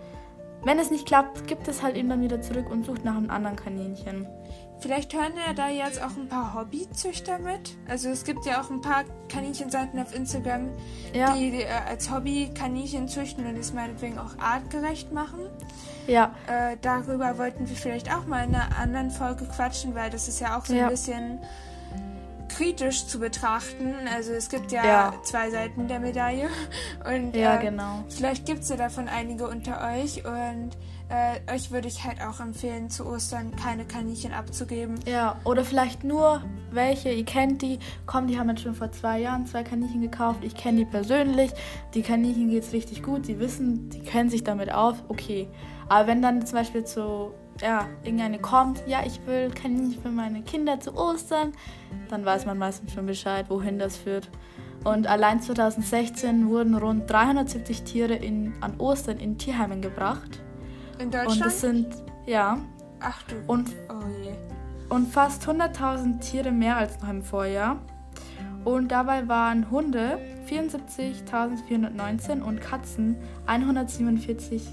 wenn es nicht klappt, gibt es halt eben dann wieder zurück und sucht nach einem anderen Kaninchen. Vielleicht hören ja da jetzt auch ein paar Hobbyzüchter mit. Also es gibt ja auch ein paar Kaninchenseiten auf Instagram, Ja, die äh, als Hobby Kaninchen züchten und es meinetwegen auch artgerecht machen. ja, Äh, darüber wollten wir vielleicht auch mal in einer anderen Folge quatschen, weil das ist ja auch so Ja. ein bisschen kritisch zu betrachten. Also es gibt ja, Ja. zwei Seiten der Medaille. Und ja, äh, genau. vielleicht gibt es ja davon einige unter euch. Und äh, euch würde ich halt auch empfehlen, zu Ostern keine Kaninchen abzugeben. Ja, oder vielleicht nur welche, ihr kennt die. Komm, die haben jetzt schon vor zwei Jahren zwei Kaninchen gekauft. Ich kenne die persönlich. Die Kaninchen geht's richtig gut. Die wissen, die kennen sich damit auf. Okay. Aber wenn dann zum Beispiel zu, ja, irgendeine kommt, ja, ich will Kaninchen für meine Kinder zu Ostern, dann weiß man meistens schon Bescheid, wohin das führt. Und allein 2016 wurden rund 370 Tiere in, an Ostern in Tierheimen gebracht. In Und Deutschland? das sind, ja, Ach du. und oh je. und fast 100.000 Tiere mehr als noch im Vorjahr. Und dabei waren Hunde 74.419 und Katzen 147.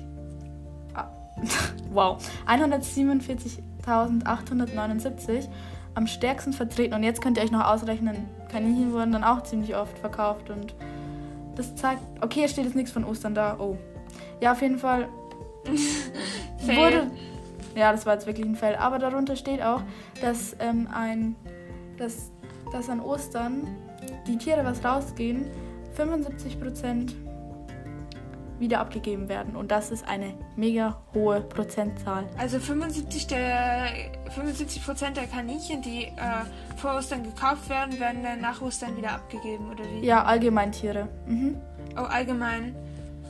ah, wow, 147.879 am stärksten vertreten. Und jetzt könnt ihr euch noch ausrechnen, Kaninchen wurden dann auch ziemlich oft verkauft. Und das zeigt, okay, es steht jetzt nichts von Ostern da. Oh. Ja, auf jeden Fall. wurde. Ja, das war jetzt wirklich ein Fail. Aber darunter steht auch, dass ähm, ein, dass, dass an Ostern die Tiere, was rausgehen, 75% wieder abgegeben werden. Und das ist eine mega hohe Prozentzahl. Also 75 der 75 Prozent der Kaninchen, die äh, vor Ostern gekauft werden, werden dann nach Ostern wieder abgegeben, oder wie? Ja, allgemein Tiere. Mhm. Oh, allgemein.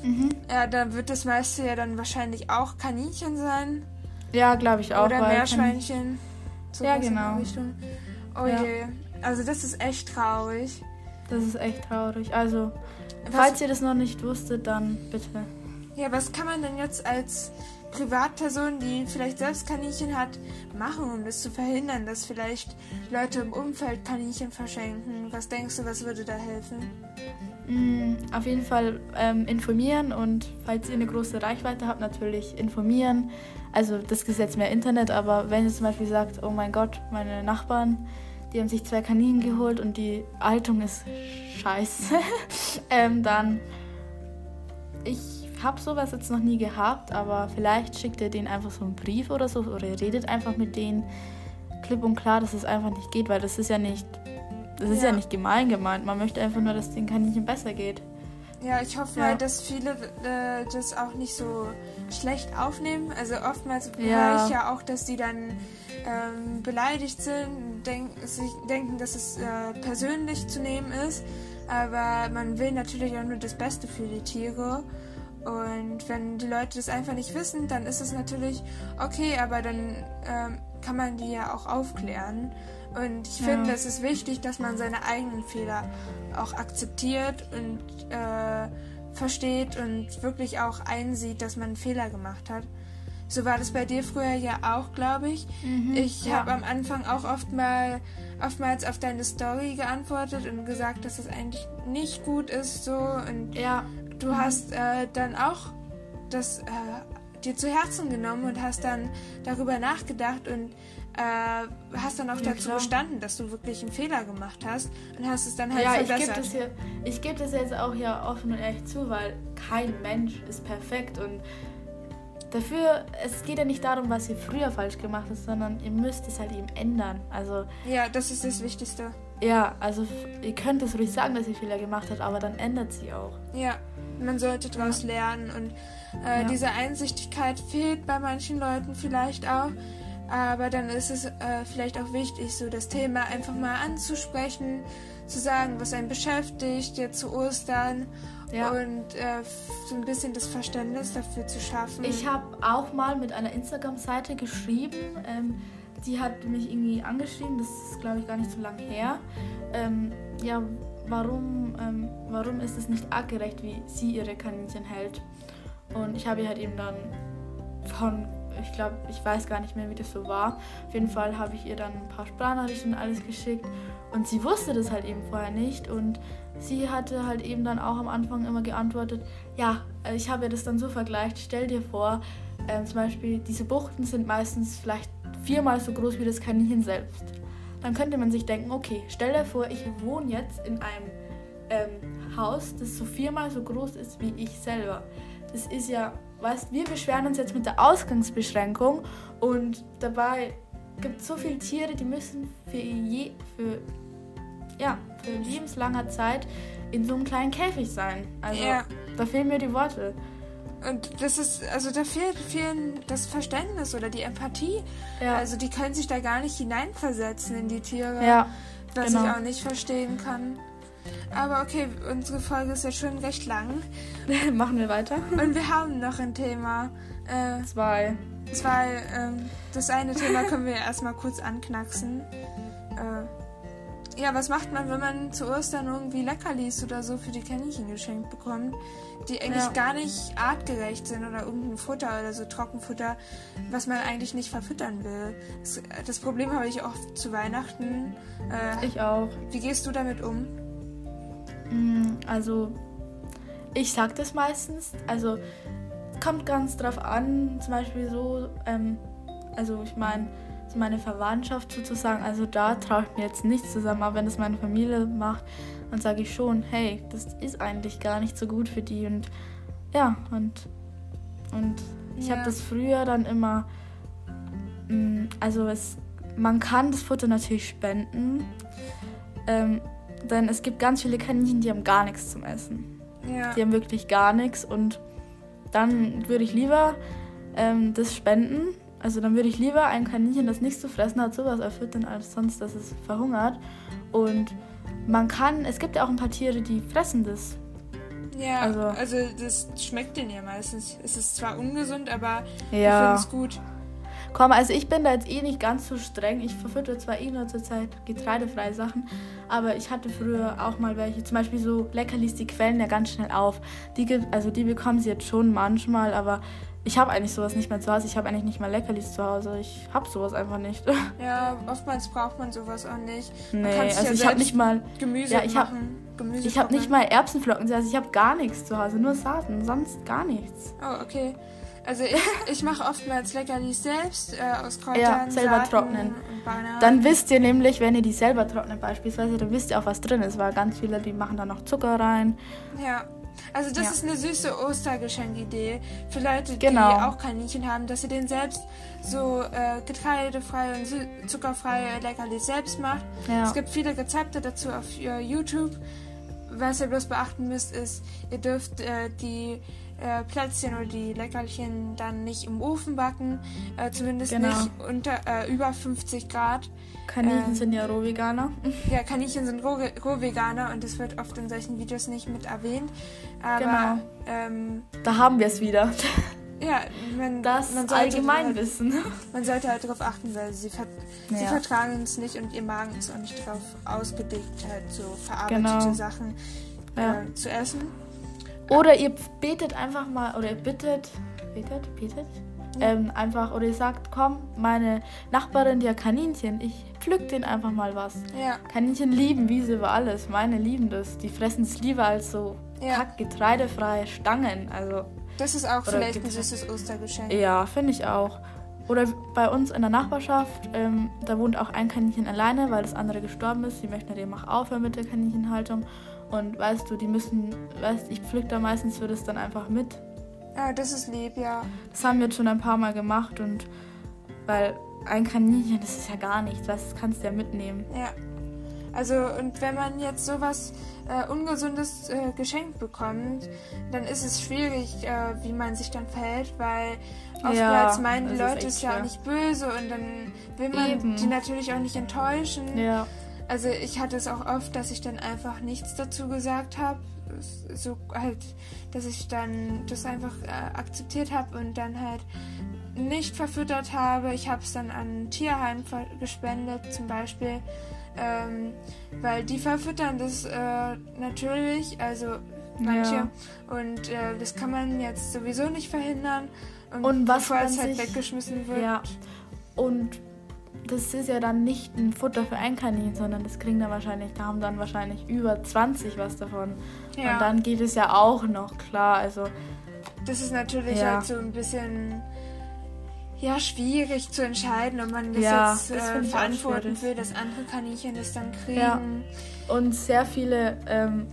Mhm. Ja, da wird das meiste ja dann wahrscheinlich auch Kaninchen sein. Ja, glaube ich auch. oder Meerschweinchen. Ja, in der genau. Oh Ja. je. Also das ist echt traurig. Das ist echt traurig. Also, Was- falls ihr das noch nicht wusstet, dann bitte. Ja, was kann man denn jetzt als Privatperson, die vielleicht selbst Kaninchen hat, machen, um das zu verhindern, dass vielleicht Leute im Umfeld Kaninchen verschenken? Was denkst du, was würde da helfen? Mm, Auf jeden Fall ähm, informieren und falls ihr eine große Reichweite habt, natürlich informieren. Also das Gesetz mehr Internet, aber wenn ihr zum Beispiel sagt, oh mein Gott, meine Nachbarn, die haben sich zwei Kaninchen geholt und die Haltung ist scheiße, ähm, dann ich habe sowas jetzt noch nie gehabt, aber vielleicht schickt ihr denen einfach so einen Brief oder so oder ihr redet einfach mit denen klipp und klar, dass es einfach nicht geht, weil das ist ja nicht das ist ja, Ja. nicht gemein gemeint. Man möchte einfach nur, dass den Kaninchen besser geht. Ja, ich hoffe Ja. mal, dass viele äh, das auch nicht so schlecht aufnehmen. Also oftmals Ja. höre ich ja auch, dass die dann ähm, beleidigt sind, denk, sich, denken, dass es äh, persönlich zu nehmen ist. Aber man will natürlich auch nur das Beste für die Tiere. Und wenn die Leute das einfach nicht wissen, dann ist es natürlich okay, aber dann ähm, kann man die ja auch aufklären. Und ich Ja. finde, es ist wichtig, dass man seine eigenen Fehler auch akzeptiert und äh, versteht und wirklich auch einsieht, dass man einen Fehler gemacht hat. So war das bei dir früher ja auch, glaube ich. Ich ja. habe am Anfang auch oft mal, oftmals auf deine Story geantwortet und gesagt, dass es eigentlich nicht gut ist so. Und Ja, du hast äh, dann auch das äh, dir zu Herzen genommen und hast dann darüber nachgedacht und äh, hast dann auch Ja, dazu klar. gestanden, dass du wirklich einen Fehler gemacht hast und hast es dann halt ja ich gebe verbessert. das, hier- ich geb das jetzt auch hier offen und ehrlich zu, weil kein Mensch ist perfekt und dafür, es geht ja nicht darum, was ihr früher falsch gemacht habt, sondern ihr müsst es halt eben ändern. Also ja, das ist das Wichtigste. ja, also ihr könnt es ruhig sagen, dass ihr Fehler gemacht habt, aber dann ändert sie auch. Ja, man sollte daraus lernen und äh, Ja. diese Einsichtigkeit fehlt bei manchen Leuten vielleicht auch. Aber dann ist es äh, vielleicht auch wichtig, so das Thema einfach mal anzusprechen, zu sagen, was einen beschäftigt, jetzt zu Ostern Ja. und äh, so ein bisschen das Verständnis dafür zu schaffen. Ich habe auch mal mit einer Instagram-Seite geschrieben. Ähm, die hat mich irgendwie angeschrieben, das ist glaube ich gar nicht so lange her. Ähm, ja, warum, ähm, warum ist es nicht artgerecht, wie sie ihre Kaninchen hält? Und ich habe ihr halt eben dann von, ich glaube, ich weiß gar nicht mehr, wie das so war. Auf jeden Fall habe ich ihr dann ein paar Sprachnachrichten und alles geschickt. Und sie wusste das halt eben vorher nicht. Und sie hatte halt eben dann auch am Anfang immer geantwortet, ja, äh, ich habe ihr das dann so vergleicht, stell dir vor, äh, zum Beispiel diese Buchten sind meistens vielleicht viermal so groß wie das Kaninchen selbst. Dann könnte man sich denken, okay, stell dir vor, ich wohne jetzt in einem ähm, Haus, das so viermal so groß ist wie ich selber. Das ist ja, weißt wir beschweren uns jetzt mit der Ausgangsbeschränkung und dabei gibt es so viele Tiere, die müssen für, je, für, ja, für lebenslanger Zeit in so einem kleinen Käfig sein. Also Ja. da fehlen mir die Worte. Und das ist, also da fehlt vielen das Verständnis oder die Empathie. Ja. Also die können sich da gar nicht hineinversetzen in die Tiere. ja, was genau. ich auch nicht verstehen kann. Aber okay, unsere Folge ist ja schon recht lang. machen wir weiter. Und wir haben noch ein Thema. Äh, Zwei. zwei, ähm, das eine Thema können wir erstmal kurz anknacksen. Äh, ja, was macht man, wenn man zu Ostern irgendwie Leckerlis oder so für die Kaninchen geschenkt bekommt, die eigentlich Ja. gar nicht artgerecht sind oder irgendein Futter oder so Trockenfutter, was man eigentlich nicht verfüttern will. Das, das Problem habe ich oft zu Weihnachten. Äh, Ich auch. wie gehst du damit um? Mm, Also, ich sag das meistens. Also, kommt ganz drauf an. Zum Beispiel so, ähm, also ich meine, meine Verwandtschaft sozusagen. Also, da traue ich mir jetzt nichts zusammen. Aber wenn das meine Familie macht, dann sage ich schon, hey, das ist eigentlich gar nicht so gut für die. Und ja, und, und ich Ja. habe das früher dann immer. mm, Also, es, man kann das Futter natürlich spenden. Ähm, denn es gibt ganz viele Kaninchen, die haben gar nichts zum Essen. Ja. Die haben wirklich gar nichts. Und dann würde ich lieber ähm, das spenden. Also dann würde ich lieber ein Kaninchen, das nichts zu fressen hat, sowas erfüttern, als sonst, dass es verhungert. Und man kann, es gibt ja auch ein paar Tiere, die fressen das. Ja, also, Also- das schmeckt denen ja meistens. Es ist zwar ungesund, aber Ja. finden es gut. Komm, also ich bin da jetzt eh nicht ganz so streng. Ich verfütter zwar eh nur zurzeit getreidefreie Sachen, aber ich hatte früher auch mal welche. Zum Beispiel so Leckerlis, die quellen ja ganz schnell auf. Die gibt, also die bekommen sie jetzt schon manchmal, aber ich habe eigentlich sowas nicht mehr zu Hause. Ich habe eigentlich nicht mal Leckerlis zu Hause. Ich habe sowas einfach nicht. Ja, oftmals braucht man sowas auch nicht. Man nee, also ja ich habe nicht mal, Gemüse Ja, ich hab- machen. Gemüse ich habe nicht mal Erbsenflocken. Also ich habe gar nichts zu Hause, nur Saaten, sonst gar nichts. Oh, okay. Also ich, ich mache oftmals Leckerlis selbst äh, aus Kräutern, Ja, selber Saaten trocknen. Dann wisst ihr nämlich, wenn ihr die selber trocknet beispielsweise, dann wisst ihr auch, was drin ist, weil ganz viele, die machen da noch Zucker rein. Ja. Also das Ja. ist eine süße Ostergeschenkidee für Leute, Genau. die auch Kaninchen haben, dass ihr den selbst so äh, getreidefreie und zuckerfreie Leckerlis selbst macht. Ja. Es gibt viele Rezepte dazu auf äh, YouTube. Was ihr bloß beachten müsst, ist, ihr dürft äh, die äh, Plätzchen oder die Leckerchen dann nicht im Ofen backen. Äh, zumindest Genau. nicht unter äh, über 50 Grad. Kaninchen Äh, sind ja Rohveganer. Ja, Kaninchen sind roh, Rohveganer und das wird oft in solchen Videos nicht mit erwähnt. Aber Genau. ähm, Da haben wir es wieder. ja, man, Das man, sollte, halt, Allgemeinwissen. man sollte halt darauf achten, weil sie, ver sie Ja. vertragen es nicht und ihr Magen ist auch nicht darauf ausgelegt, halt so verarbeitete Genau. Sachen Ja. äh, zu essen. Oder ihr betet einfach mal, oder ihr bittet, betet, betet, ähm, einfach, oder ihr sagt, komm, meine Nachbarin, die hat Kaninchen, ich pflück den einfach mal was. Ja, Kaninchen lieben Wiese über alles, meine lieben das. Die fressen es lieber als so Ja. kack getreidefreie Stangen. Also, das ist auch vielleicht ein süßes Ostergeschenk. ja, finde ich auch. Oder bei uns in der Nachbarschaft, ähm, da wohnt auch ein Kaninchen alleine, weil das andere gestorben ist. Die möchten auch aufhören mit der Kaninchenhaltung. Und weißt du, die müssen, weißt ich pflück da meistens für das dann einfach mit. Ah, das ist lieb, ja. Das haben wir jetzt schon ein paar Mal gemacht und weil ein Kaninchen, das ist ja gar nichts, weißt, das kannst du ja mitnehmen. Ja. Also, und wenn man jetzt sowas äh, Ungesundes äh, geschenkt bekommt, dann ist es schwierig, äh, wie man sich dann verhält, weil oftmals Ja, meinen die Leute es ja auch nicht böse und dann will man Eben. die natürlich auch nicht enttäuschen. Ja, Also, ich hatte es auch oft, dass ich dann einfach nichts dazu gesagt habe. So halt, dass ich dann das einfach äh, akzeptiert habe und dann halt nicht verfüttert habe. Ich habe es dann an ein Tierheim gespendet zum Beispiel. Ähm, weil die verfüttern das äh, natürlich, also manche. Ja. Und äh, das kann man jetzt sowieso nicht verhindern. Und, und was bevor es halt weggeschmissen wird. Ja. Und das ist ja dann nicht ein Futter für ein Kaninchen, sondern das kriegen dann wahrscheinlich, da haben dann wahrscheinlich über 20 was davon. Ja. Und dann geht es ja auch noch, klar. Also. Das ist natürlich ja. halt so ein bisschen ja, schwierig zu entscheiden, ob man das ja, jetzt das äh, verantworten will, dass andere Kaninchen das dann kriegen. Ja. Und sehr viele ähm,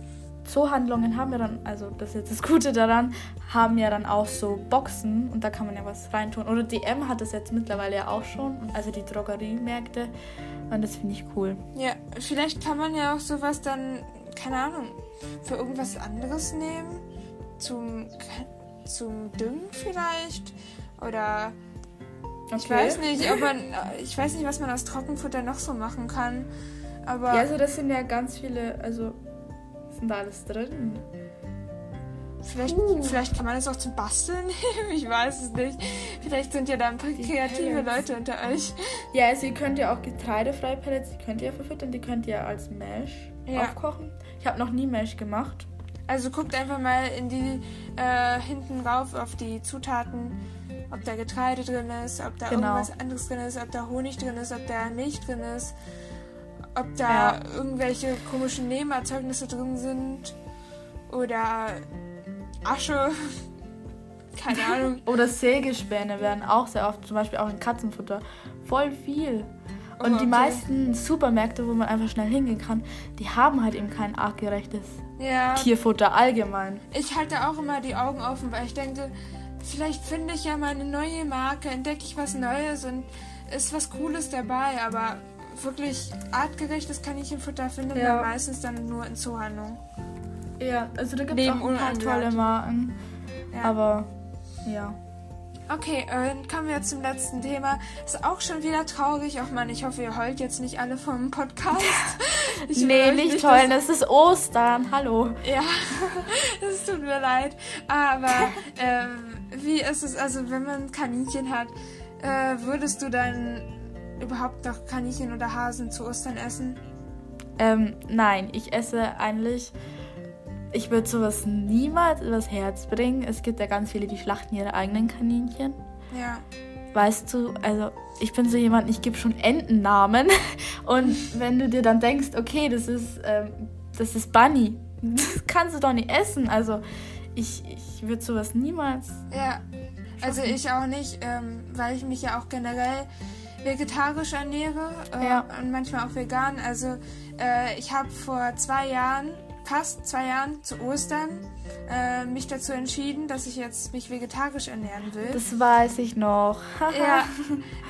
Zoohandlungen haben ja dann, also das ist jetzt das Gute daran, haben ja dann auch so Boxen und da kann man ja was reintun. Oder DM hat das jetzt mittlerweile ja auch schon, also die Drogeriemärkte. Und das finde ich cool. Ja, vielleicht kann man ja auch sowas dann, keine Ahnung, für irgendwas anderes nehmen. Zum, zum Düngen vielleicht. Oder okay. ich weiß nicht, ob man, ich weiß nicht, was man aus Trockenfutter noch so machen kann. Aber ja, also das sind ja ganz viele, also denn da alles drin? Vielleicht, uh. vielleicht kann man das auch zum Basteln nehmen, ich weiß es nicht. Vielleicht sind ja da ein paar die kreative Pellets. Leute unter euch. Ja, also ihr könnt ja auch getreidefreie Pellets, die könnt ihr verfüttern, die könnt ihr als Mesh ja. aufkochen. Ich habe noch nie Mesh gemacht. Also guckt einfach mal in die äh, hinten rauf auf die Zutaten, ob da Getreide drin ist, ob da genau. irgendwas anderes drin ist, ob da Honig drin ist, ob da Milch drin ist ob da ja. irgendwelche komischen Nebenerzeugnisse drin sind oder Asche. Keine Ahnung. oder Sägespäne werden auch sehr oft, zum Beispiel auch in Katzenfutter, voll viel. Oh, Und oh, okay. die meisten Supermärkte, wo man einfach schnell hingehen kann, die haben halt eben kein artgerechtes ja. Tierfutter allgemein. Ich halte auch immer die Augen offen, weil ich denke, vielleicht finde ich ja mal eine neue Marke, entdecke ich was Neues und ist was Cooles dabei, aber wirklich artgerechtes Kaninchenfutter findet ja. man meistens dann nur in Zoohandlungen. Ja, also da gibt es auch ein paar tolle Marken. Ja. Aber ja. Okay, äh, dann kommen wir jetzt zum letzten Thema. Ist auch schon wieder traurig. Ach man, ich hoffe, ihr heult jetzt nicht alle vom Podcast. Ich nee, nicht, nicht heulen, es ist Ostern. Hallo. Ja, es tut mir leid. Aber ähm, wie ist es, also wenn man Kaninchen hat, äh, würdest du dann überhaupt noch Kaninchen oder Hasen zu Ostern essen? Ähm, nein, ich esse eigentlich. Ich würde sowas niemals übers Herz bringen. Es gibt ja ganz viele, die schlachten ihre eigenen Kaninchen. Ja. Weißt du, also ich bin so jemand, ich gebe schon Entennamen. Und wenn du dir dann denkst, okay, das ist, ähm, das ist Bunny, das kannst du doch nicht essen. Also ich, ich würde sowas niemals. Ja, also ich auch nicht, ähm, weil ich mich ja auch generell vegetarisch ernähre äh, ja. und manchmal auch vegan. Also äh, ich habe vor zwei Jahren, fast zwei Jahren zu Ostern, äh, mich dazu entschieden, dass ich jetzt mich vegetarisch ernähren will. Das weiß ich noch. ja,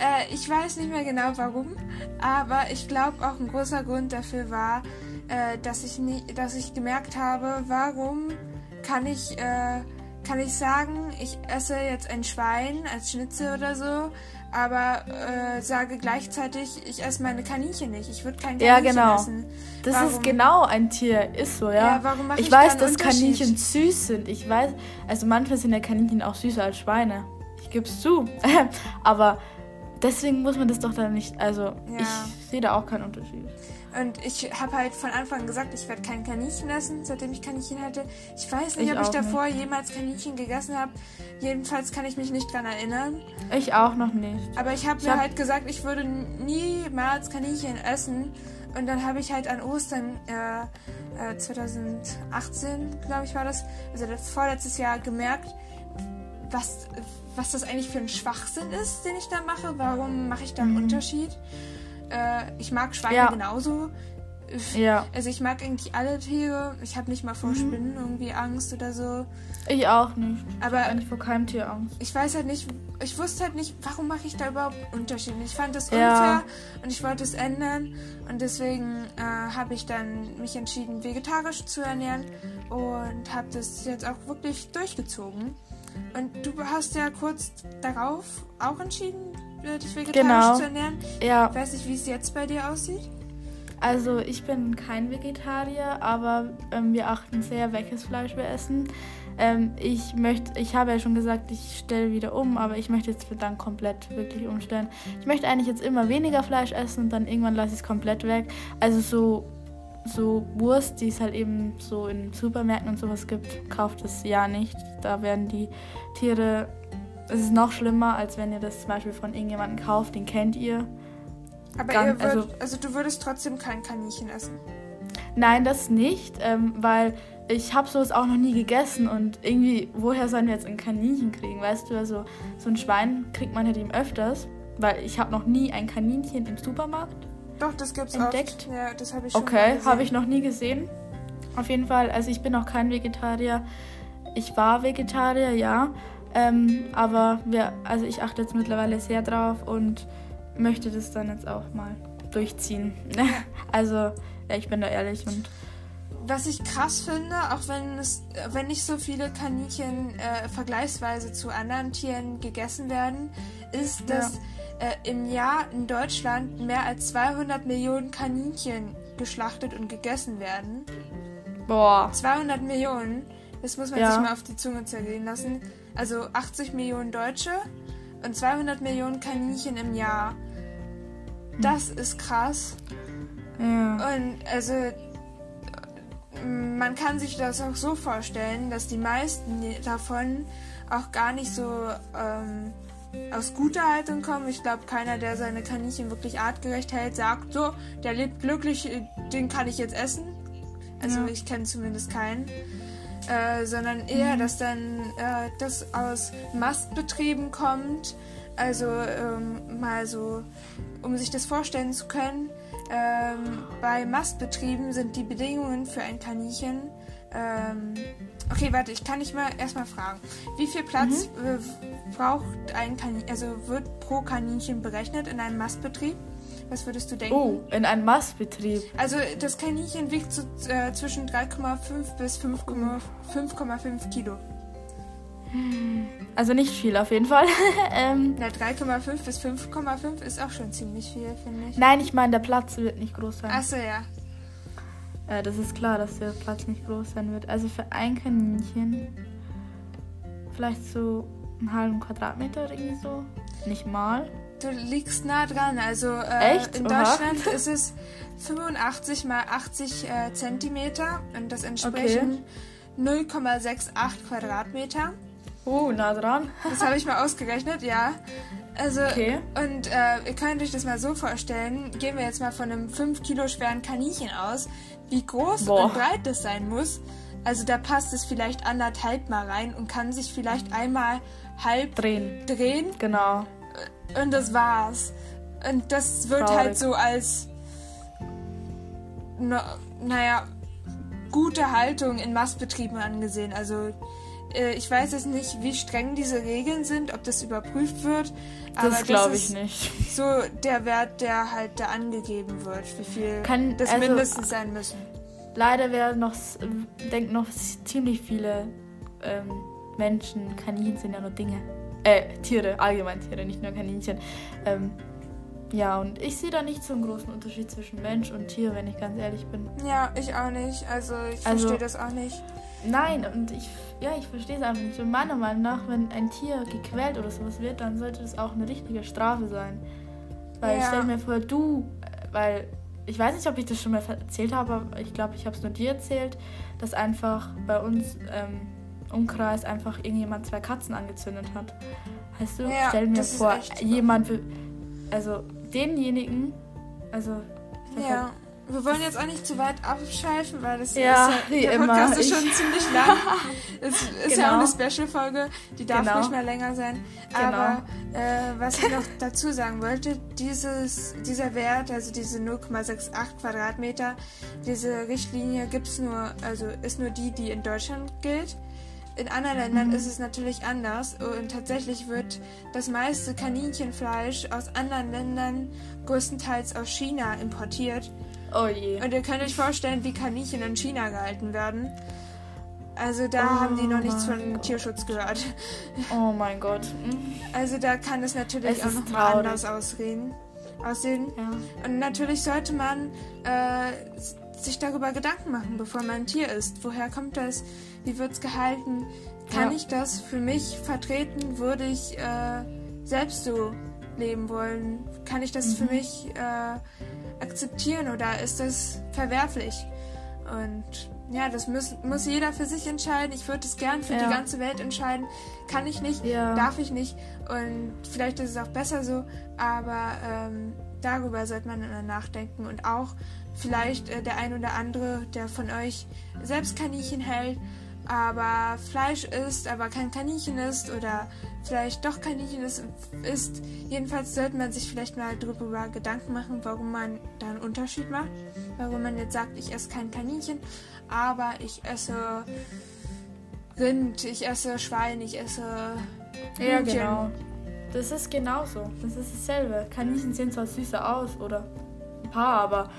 äh, ich weiß nicht mehr genau warum, aber ich glaube auch ein großer Grund dafür war, äh, dass ich nie, dass ich gemerkt habe, warum kann ich äh, kann ich sagen, ich esse jetzt ein Schwein als Schnitzel oder so, aber äh, sage gleichzeitig, ich esse meine Kaninchen nicht. Ich würde kein Kaninchen ja, genau. essen. Das warum? ist genau ein Tier, ist so, ja. ja warum ich, ich weiß, dass Kaninchen süß sind. Ich weiß, also manchmal sind ja Kaninchen auch süßer als Schweine. Ich gebe es zu. aber deswegen muss man das doch dann nicht, also ja. ich sehe da auch keinen Unterschied. Und ich habe halt von Anfang an gesagt, ich werde kein Kaninchen essen, seitdem ich Kaninchen hatte. Ich weiß nicht, ich ob ich davor nicht. jemals Kaninchen gegessen habe. Jedenfalls kann ich mich nicht dran erinnern. Ich auch noch nicht. Aber ich habe mir hab... halt gesagt, ich würde niemals Kaninchen essen. Und dann habe ich halt an Ostern äh, äh, 2018, glaube ich, war das, also das vorletztes Jahr gemerkt, was, was das eigentlich für ein Schwachsinn ist, den ich da mache. Warum mache ich da einen mhm. Unterschied? Äh, ich mag Schweine ja. genauso. Ja. Also ich mag eigentlich alle Tiere. Ich habe nicht mal vor mhm. Spinnen irgendwie Angst oder so. Ich auch nicht. Aber ich eigentlich vor keinem Tier Angst. Ich weiß halt nicht, ich wusste halt nicht, warum mache ich da überhaupt Unterschiede. Ich fand das unfair ja. und ich wollte es ändern und deswegen äh, habe ich dann mich entschieden, vegetarisch zu ernähren und habe das jetzt auch wirklich durchgezogen. Und du hast ja kurz darauf auch entschieden, dich vegetarisch genau. zu ernähren. Ja. Ich weiß nicht, wie es jetzt bei dir aussieht. Also ich bin kein Vegetarier, aber ähm, wir achten sehr, welches Fleisch wir essen. Ähm, ich möchte, ich habe ja schon gesagt, ich stelle wieder um, aber ich möchte jetzt dann komplett wirklich umstellen. Ich möchte eigentlich jetzt immer weniger Fleisch essen und dann irgendwann lasse ich es komplett weg. Also so, so Wurst, die es halt eben so in Supermärkten und sowas gibt, kauft es ja nicht. Da werden die Tiere, es ist noch schlimmer, als wenn ihr das zum Beispiel von irgendjemandem kauft, den kennt ihr. Aber Gan- ihr würd, also- also, du würdest trotzdem kein Kaninchen essen. Nein, das nicht, ähm, weil ich habe sowas auch noch nie gegessen und irgendwie, woher sollen wir jetzt ein Kaninchen kriegen, weißt du? Also so ein Schwein kriegt man halt eben öfters, weil ich habe noch nie ein Kaninchen im Supermarkt. Doch, das gibt's Entdeckt? oft. Ja, das habe ich schon Okay, habe ich noch nie gesehen. Auf jeden Fall, also ich bin noch kein Vegetarier. Ich war Vegetarier, ja, ähm, aber wir, also ich achte jetzt mittlerweile sehr drauf und möchte das dann jetzt auch mal durchziehen. also ja, ich bin da ehrlich und Was ich krass finde, auch wenn es, wenn nicht so viele Kaninchen äh, vergleichsweise zu anderen Tieren gegessen werden, ist, Ja. dass äh, im Jahr in Deutschland mehr als 200 Millionen Kaninchen geschlachtet und gegessen werden. boah, 200 Millionen, das muss man Ja. sich mal auf die Zunge zergehen lassen. Also 80 Millionen Deutsche und 200 Millionen Kaninchen im Jahr. Das ist krass. ja. Und also man kann sich das auch so vorstellen, dass die meisten davon auch gar nicht so ähm, aus guter Haltung kommen. Ich glaube, keiner, der seine Kaninchen wirklich artgerecht hält, sagt so, der lebt glücklich, äh, den kann ich jetzt essen. Also Ja. ich kenne zumindest keinen. Äh, sondern eher, dass dann äh, das aus Mastbetrieben kommt. Also ähm, mal so, um sich das vorstellen zu können, ähm, bei Mastbetrieben sind die Bedingungen für ein Kaninchen. Ähm, okay, warte, ich kann dich mal erstmal fragen. Wie viel Platz äh, braucht ein Kaninchen, also wird pro Kaninchen berechnet in einem Mastbetrieb? Was würdest du denken? Oh, in einem Mastbetrieb. Also das Kaninchen wiegt so, äh, zwischen 3,5 bis 5,5 5,5 Kilo. Also nicht viel auf jeden Fall. ähm, Na, 3,5 bis 5,5 ist auch schon ziemlich viel, finde ich. nein, ich meine, der Platz wird nicht groß sein. Achso, ja. Äh, das ist klar, dass der Platz nicht groß sein wird. Also für ein Kaninchen vielleicht so einen halben Quadratmeter oder irgendwie so. Nicht mal. Du liegst nah dran. Also äh, Echt? in Oha. Deutschland ist es 85 mal 80 äh, Zentimeter und das entsprechen 0,68 Quadratmeter. Oh, nah dran. Das habe ich mal ausgerechnet, ja. Also, Okay. und äh, ihr könnt euch das mal so vorstellen, gehen wir jetzt mal von einem 5 Kilo schweren Kaninchen aus, wie groß Boah. und breit das sein muss. Also da passt es vielleicht anderthalb mal rein und kann sich vielleicht einmal halb Drehen. drehen Genau. Und das war's. Und das wird Traurig. halt so als, na, naja, gute Haltung in Mastbetrieben angesehen. Also äh, ich weiß jetzt nicht, wie streng diese Regeln sind, ob das überprüft wird. aber Das glaube ich ist nicht. so der Wert, der halt da angegeben wird, wie viel Kann- das also- mindestens sein müssen. Leider werden noch, denken noch ziemlich viele ähm, Menschen, Kaninchen sind ja nur Dinge. Äh, Tiere, allgemein Tiere, nicht nur Kaninchen. Ähm, ja, und ich sehe da nicht so einen großen Unterschied zwischen Mensch und Tier, wenn ich ganz ehrlich bin. Ja, ich auch nicht. Also ich Also- verstehe das auch nicht. Nein, und ich, ja, ich verstehe es einfach nicht. Und meiner Meinung nach, wenn ein Tier gequält oder sowas wird, dann sollte das auch eine richtige Strafe sein. Weil Ja. stell mir vor, du, äh, weil ich weiß nicht, ob ich das schon mal erzählt habe, aber ich glaube, ich habe es nur dir erzählt, dass einfach bei uns ähm, Umkreis einfach irgendjemand zwei Katzen angezündet hat. Weißt du? Ja, stell mir vor, jemand, will- also denjenigen, also Ja. halt, Wir wollen jetzt auch nicht zu weit abschweifen, weil das Ja, ist wie der immer. Podcast ist Ich- schon ziemlich lang. Es ist ja Genau. auch eine Special-Folge, die darf Genau. ruhig mal länger sein. Genau. Aber äh, was ich noch dazu sagen wollte, dieses, dieser Wert, also diese 0,68 Quadratmeter, diese Richtlinie gibt's nur, also ist nur die, die in Deutschland gilt. In anderen Ländern ist es natürlich anders und tatsächlich wird das meiste Kaninchenfleisch aus anderen Ländern, größtenteils aus China, importiert. oh je. Und ihr könnt euch vorstellen, wie Kaninchen in China gehalten werden. Also da Oh haben die noch nichts von Gott. Tierschutz gehört. Oh mein Gott. Mhm. Also da kann es natürlich Es auch ist noch mal traurig. anders ausreden. aussehen. Ja. Und natürlich sollte man äh, sich darüber Gedanken machen, bevor man ein Tier isst. Woher kommt das? Wie wird es gehalten? Kann Ja. ich das für mich vertreten? Würde ich äh, selbst so leben wollen? Kann ich das für Mhm. mich äh, akzeptieren oder ist das verwerflich? Und ja, das muss, muss jeder für sich entscheiden. Ich würde es gern für Ja. die ganze Welt entscheiden. Kann ich nicht, Ja. darf ich nicht. Und vielleicht ist es auch besser so, aber ähm, darüber sollte man immer nachdenken. Und auch vielleicht äh, der ein oder andere, der von euch selbst Kaninchen hält, aber Fleisch isst, aber kein Kaninchen isst oder vielleicht doch Kaninchen isst. Jedenfalls sollte man sich vielleicht mal darüber Gedanken machen, warum man da einen Unterschied macht. Warum man jetzt sagt, ich esse kein Kaninchen, aber ich esse Rind, ich esse Schwein, ich esse Ja, Hühnchen. genau. Das ist genauso. Das ist dasselbe. Kaninchen sehen zwar süßer aus oder ein paar, aber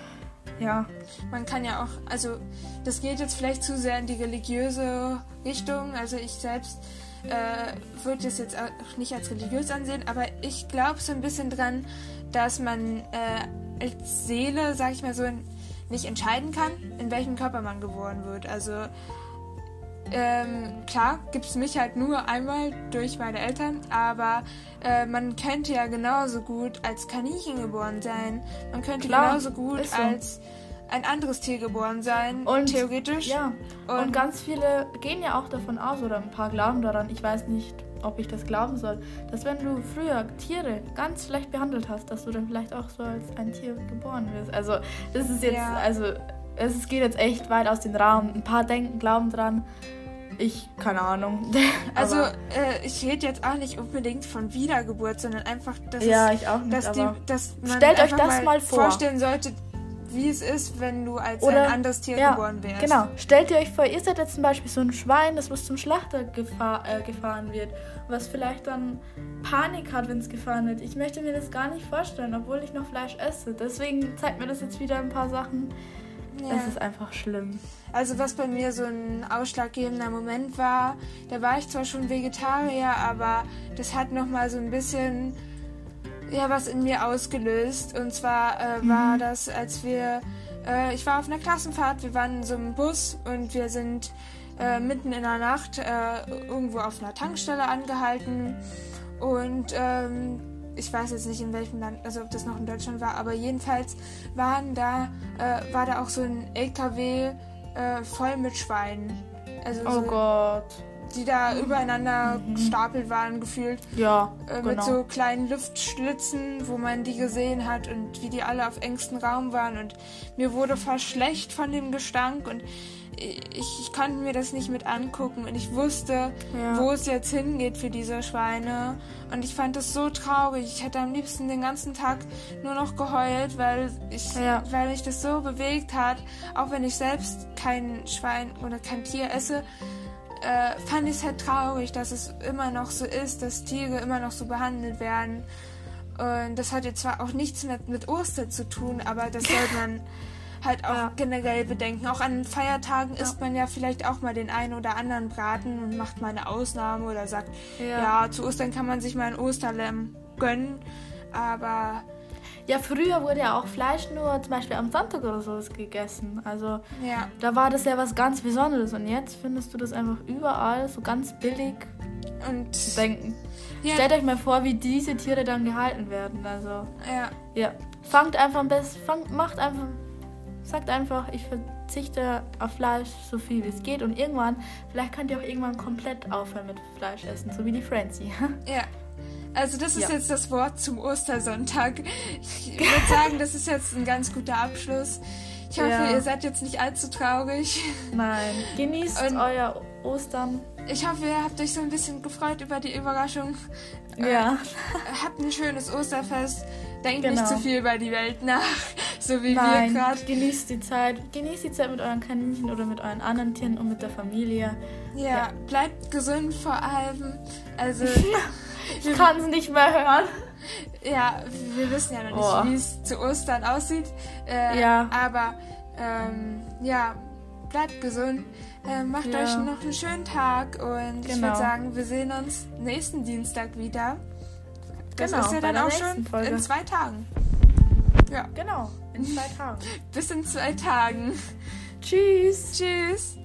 ja. Man kann ja auch, also das geht jetzt vielleicht zu sehr in die religiöse Richtung. Also ich selbst äh, würde es jetzt auch nicht als religiös ansehen, aber ich glaube so ein bisschen dran, dass man äh, als Seele, sag ich mal so, nicht entscheiden kann, in welchem Körper man geboren wird. Also ähm, klar gibt es mich halt nur einmal durch meine Eltern, aber äh, man könnte ja genauso gut als Kaninchen geboren sein. Man könnte Klar, genauso gut so. als ein anderes Tier geboren sein, Und- theoretisch. Ja. Und, Und- ganz viele gehen ja auch davon aus, oder ein paar glauben daran, ich weiß nicht, ob ich das glauben soll, dass wenn du früher Tiere ganz schlecht behandelt hast, dass du dann vielleicht auch so als ein Tier geboren wirst. Also das ist jetzt, Ja. also es geht jetzt echt weit aus dem Raum. Ein paar denken, glauben dran. Ich, keine Ahnung. Also äh, ich rede jetzt auch nicht unbedingt von Wiedergeburt, sondern einfach, dass, ja, ich auch nicht. dass, die, dass man Stellt euch das mal, mal vor. vorstellen sollte, wie es ist, wenn du als Oder- ein anderes Tier ja, geboren wärst. Genau. Stellt ihr euch vor, ihr seid jetzt zum Beispiel so ein Schwein, das was zum Schlachter gefahr, äh, gefahren wird, was vielleicht dann Panik hat, wenn es gefahren wird. Ich möchte mir das gar nicht vorstellen, obwohl ich noch Fleisch esse. Deswegen zeigt mir das jetzt wieder ein paar Sachen. Ja. Es ist einfach schlimm. Also was bei mir so ein ausschlaggebender Moment war, da war ich zwar schon Vegetarier, aber das hat noch mal so ein bisschen ja was in mir ausgelöst. Und zwar äh, war das, als wir, äh, ich war auf einer Klassenfahrt, wir waren in so einem Bus und wir sind äh, mitten in der Nacht äh, irgendwo auf einer Tankstelle angehalten und ähm, ich weiß jetzt nicht in welchem Land, also ob das noch in Deutschland war, aber jedenfalls waren da, äh, war da auch so ein LKW äh, voll mit Schweinen. Also Oh so, Gott. die da übereinander Mhm. gestapelt waren, gefühlt. Ja, Äh, genau. Mit so kleinen Luftschlitzen, wo man die gesehen hat und wie die alle auf engstem Raum waren. Und mir wurde fast schlecht von dem Gestank und ich, ich konnte mir das nicht mit angucken. Und ich wusste, Ja. wo es jetzt hingeht für diese Schweine. Und ich fand das so traurig. Ich hätte am liebsten den ganzen Tag nur noch geheult, weil ich, Ja. weil mich das so bewegt hat. Auch wenn ich selbst kein Schwein oder kein Tier esse, äh, fand ich es halt traurig, dass es immer noch so ist, dass Tiere immer noch so behandelt werden. Und das hat jetzt zwar auch nichts mit, mit Ostern zu tun, aber das sollte man halt auch Ja. generell bedenken. Auch an Feiertagen isst man ja vielleicht auch mal den einen oder anderen Braten und macht mal eine Ausnahme oder sagt, ja, zu Ostern kann man sich mal ein Osterlamm gönnen. Aber Ja, früher wurde ja auch Fleisch nur zum Beispiel am Sonntag oder sowas gegessen. Also ja, da war das ja was ganz Besonderes. Und jetzt findest du das einfach überall so ganz billig und denken. ja, Stellt euch mal vor, wie diese Tiere dann gehalten werden. Also, ja, ja. Fangt einfach am besten, fangt, macht einfach, sagt einfach, ich verzichte auf Fleisch so viel wie es geht. Und irgendwann, vielleicht könnt ihr auch irgendwann komplett aufhören mit Fleisch essen, so wie die Francie. ja. Also das ist Ja. jetzt das Wort zum Ostersonntag. Ich würde sagen, das ist jetzt ein ganz guter Abschluss. Ich hoffe, Ja. ihr seid jetzt nicht allzu traurig. Nein. Genießt Und- euer Ostern. Ich hoffe, ihr habt euch so ein bisschen gefreut über die Überraschung. Ja. Habt ein schönes Osterfest. Denkt Genau. nicht zu viel über die Welt nach, so wie Nein, wir gerade. genießt die Zeit. Genießt die Zeit mit euren Kaninchen oder mit euren anderen Tieren und mit der Familie. Ja, Ja. bleibt gesund vor allem. Also, Ich kann es nicht mehr hören. ja, wir wissen ja noch Oh. nicht, wie es zu Ostern aussieht. Äh, Ja. Aber, ähm, ja, bleibt gesund. Äh, macht Ja. euch noch einen schönen Tag und ich Genau. würde sagen, wir sehen uns nächsten Dienstag wieder. Das genau, ist ja dann auch schon Folge. in zwei Tagen. Ja. Genau, in zwei Tagen. Bis in zwei Tagen. Tschüss. Tschüss.